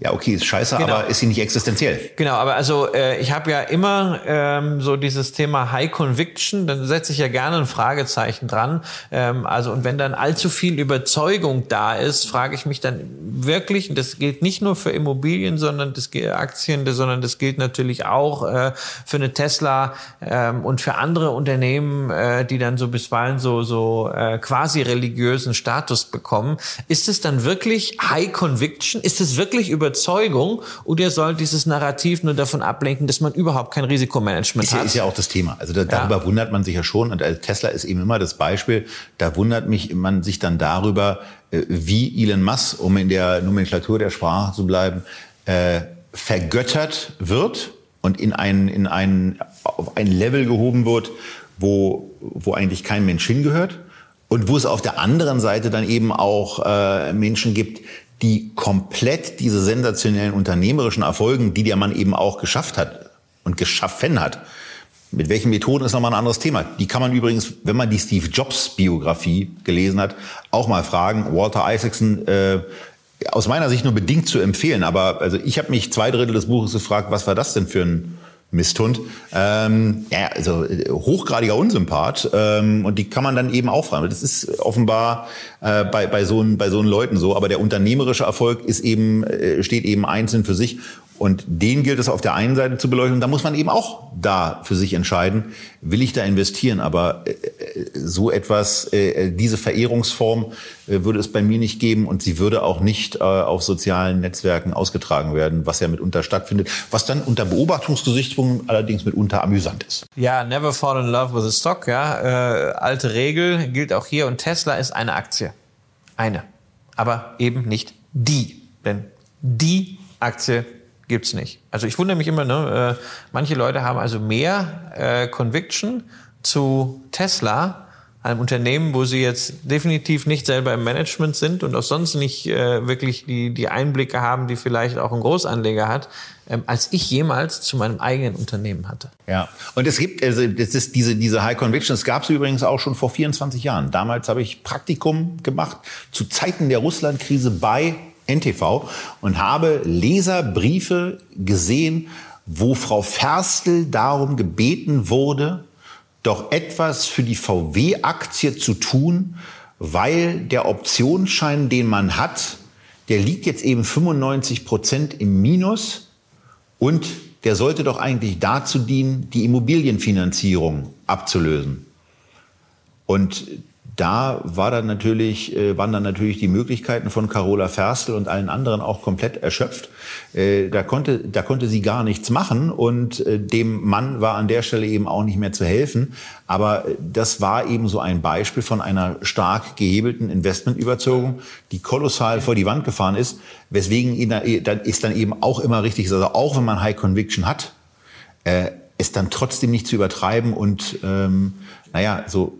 ja, okay, ist scheiße, genau. aber ist sie nicht existenziell. Genau, aber also äh, ich habe ja immer ähm, so dieses Thema High Conviction, dann setze ich ja gerne ein Fragezeichen dran. Ähm, also und wenn dann allzu viel Überzeugung da ist, frage ich mich dann wirklich, und das gilt nicht nur für Immobilien, sondern das gilt Aktien, sondern das gilt natürlich auch äh, für eine Tesla ähm, und für andere Unternehmen, äh, die dann so bisweilen so so äh, quasi religiösen Status bekommen. Ist es dann wirklich High Conviction? Ist es wirklich über Überzeugung oder soll dieses Narrativ nur davon ablenken, dass man überhaupt kein Risikomanagement ist ja, hat? Ist ja auch das Thema. Also da, darüber wundert man sich ja schon. Und Tesla ist eben immer das Beispiel. Da wundert mich man sich dann darüber, äh, wie Elon Musk, um in der Nomenklatur der Sprache zu bleiben, äh, vergöttert wird und in ein, in ein, auf ein Level gehoben wird, wo, wo eigentlich kein Mensch hingehört. Und wo es auf der anderen Seite dann eben auch äh, Menschen gibt, die komplett diese sensationellen unternehmerischen Erfolgen, die der Mann eben auch geschafft hat und geschaffen hat, mit welchen Methoden ist nochmal ein anderes Thema. Die kann man übrigens, wenn man die Steve Jobs Biografie gelesen hat, auch mal fragen. Walter Isaacson, äh, aus meiner Sicht nur bedingt zu empfehlen. Aber also ich habe mich zwei Drittel des Buches gefragt, was war das denn für ein Misthund. Ähm, ja, also äh, hochgradiger Unsympath. Ähm, und die kann man dann eben auch fragen. Das ist offenbar äh, bei, bei, so, bei so Leuten so. Aber der unternehmerische Erfolg ist eben, äh, steht eben einzeln für sich. Und den gilt es auf der einen Seite zu beleuchten. Da muss man eben auch da für sich entscheiden, will ich da investieren? Aber äh, so etwas, äh, diese Verehrungsform äh, würde es bei mir nicht geben und sie würde auch nicht äh, auf sozialen Netzwerken ausgetragen werden, was ja mitunter stattfindet, was dann unter Beobachtungsgesichtspunkten allerdings mitunter amüsant ist. Ja, never fall in love with a stock, ja. Äh, alte Regel gilt auch hier und Tesla ist eine Aktie. Eine. Aber eben nicht die. Denn die Aktie gibt's nicht. Also ich wundere mich immer, ne? Manche Leute haben also mehr äh, Conviction zu Tesla, einem Unternehmen, wo sie jetzt definitiv nicht selber im Management sind und auch sonst nicht äh, wirklich die, die Einblicke haben, die vielleicht auch ein Großanleger hat, ähm, als ich jemals zu meinem eigenen Unternehmen hatte. Ja, und es gibt, also das ist diese, diese High Conviction, das gab es übrigens auch schon vor 24 Jahren. Damals habe ich Praktikum gemacht zu Zeiten der Russlandkrise bei NTV und habe Leserbriefe gesehen, wo Frau Ferstel darum gebeten wurde, doch etwas für die VW-Aktie zu tun, weil der Optionsschein, den man hat, der liegt jetzt eben 95 Prozent im Minus und der sollte doch eigentlich dazu dienen, die Immobilienfinanzierung abzulösen. Und da war dann natürlich, äh, waren dann natürlich die Möglichkeiten von Carola Ferstel und allen anderen auch komplett erschöpft. Äh, da konnte, da konnte sie gar nichts machen und äh, dem Mann war an der Stelle eben auch nicht mehr zu helfen. Aber das war eben so ein Beispiel von einer stark gehebelten Investmentüberzeugung, die kolossal vor die Wand gefahren ist, weswegen ist dann eben auch immer richtig. Also auch wenn man High Conviction hat, ist dann trotzdem nicht zu übertreiben und ähm, naja, so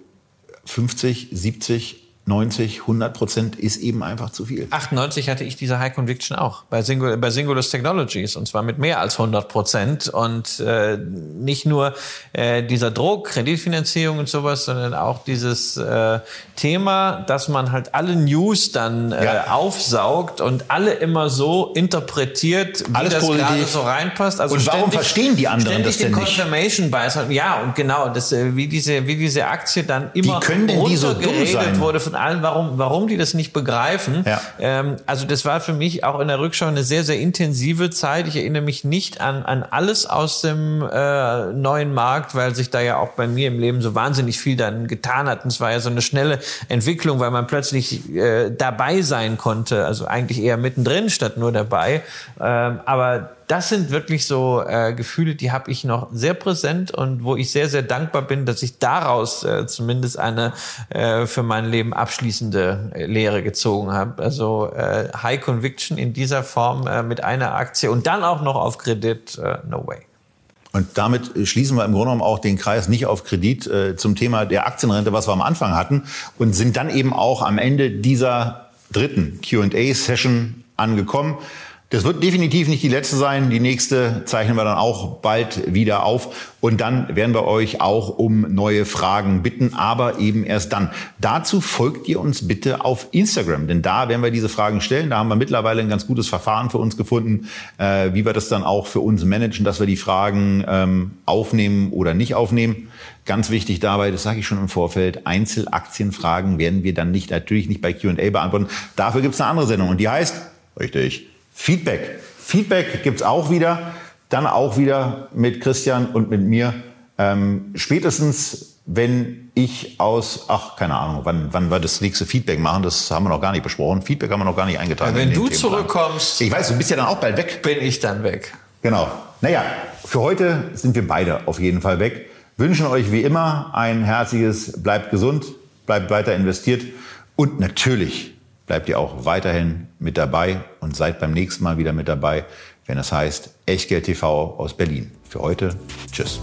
50, 70, 90, 100 Prozent ist eben einfach zu viel. 98 hatte ich diese High Conviction auch bei, Singul bei Singulus Technologies und zwar mit mehr als 100 Prozent und äh, nicht nur äh, dieser Druck, Kreditfinanzierung und sowas, sondern auch dieses äh, Thema, dass man halt alle News dann äh, ja. aufsaugt und alle immer so interpretiert, wie Alles das gerade so reinpasst. Also und warum ständig, verstehen die anderen das denn nicht? Confirmation Bias. Ja, und genau, das, äh, wie diese wie diese Aktie dann immer wie können denn die so dumm sein? wurde von allen, warum, warum die das nicht begreifen. Ja. Ähm, also das war für mich auch in der Rückschau eine sehr, sehr intensive Zeit. Ich erinnere mich nicht an, an alles aus dem äh, neuen Markt, weil sich da ja auch bei mir im Leben so wahnsinnig viel dann getan hat. Und es war ja so eine schnelle Entwicklung, weil man plötzlich äh, dabei sein konnte. Also eigentlich eher mittendrin statt nur dabei. Ähm, aber das sind wirklich so äh, Gefühle, die habe ich noch sehr präsent und wo ich sehr, sehr dankbar bin, dass ich daraus äh, zumindest eine äh, für mein Leben abschließende äh, Lehre gezogen habe. Also äh, High Conviction in dieser Form äh, mit einer Aktie und dann auch noch auf Kredit, äh, no way. Und damit schließen wir im Grunde genommen auch den Kreis nicht auf Kredit äh, zum Thema der Aktienrente, was wir am Anfang hatten, und sind dann eben auch am Ende dieser dritten QA-Session angekommen. Das wird definitiv nicht die letzte sein. Die nächste zeichnen wir dann auch bald wieder auf. Und dann werden wir euch auch um neue Fragen bitten, aber eben erst dann. Dazu folgt ihr uns bitte auf Instagram, denn da werden wir diese Fragen stellen. Da haben wir mittlerweile ein ganz gutes Verfahren für uns gefunden, äh, wie wir das dann auch für uns managen, dass wir die Fragen ähm, aufnehmen oder nicht aufnehmen. Ganz wichtig dabei, das sage ich schon im Vorfeld, Einzelaktienfragen werden wir dann nicht natürlich nicht bei Q&A beantworten. Dafür gibt es eine andere Sendung und die heißt, richtig, Feedback. Feedback gibt's auch wieder, dann auch wieder mit Christian und mit mir. Ähm, spätestens, wenn ich aus, ach, keine Ahnung, wann, wann wir das nächste Feedback machen, das haben wir noch gar nicht besprochen. Feedback haben wir noch gar nicht eingetragen. Ja, wenn du zurückkommst. Ich weiß, du bist ja dann auch bald weg. Bin ich dann weg. Genau. Naja, für heute sind wir beide auf jeden Fall weg. Wünschen euch wie immer ein herzliches, bleibt gesund, bleibt weiter investiert und natürlich bleibt ihr auch weiterhin mit dabei und seid beim nächsten Mal wieder mit dabei, wenn es heißt Echtgeld TV aus Berlin. Für heute, tschüss.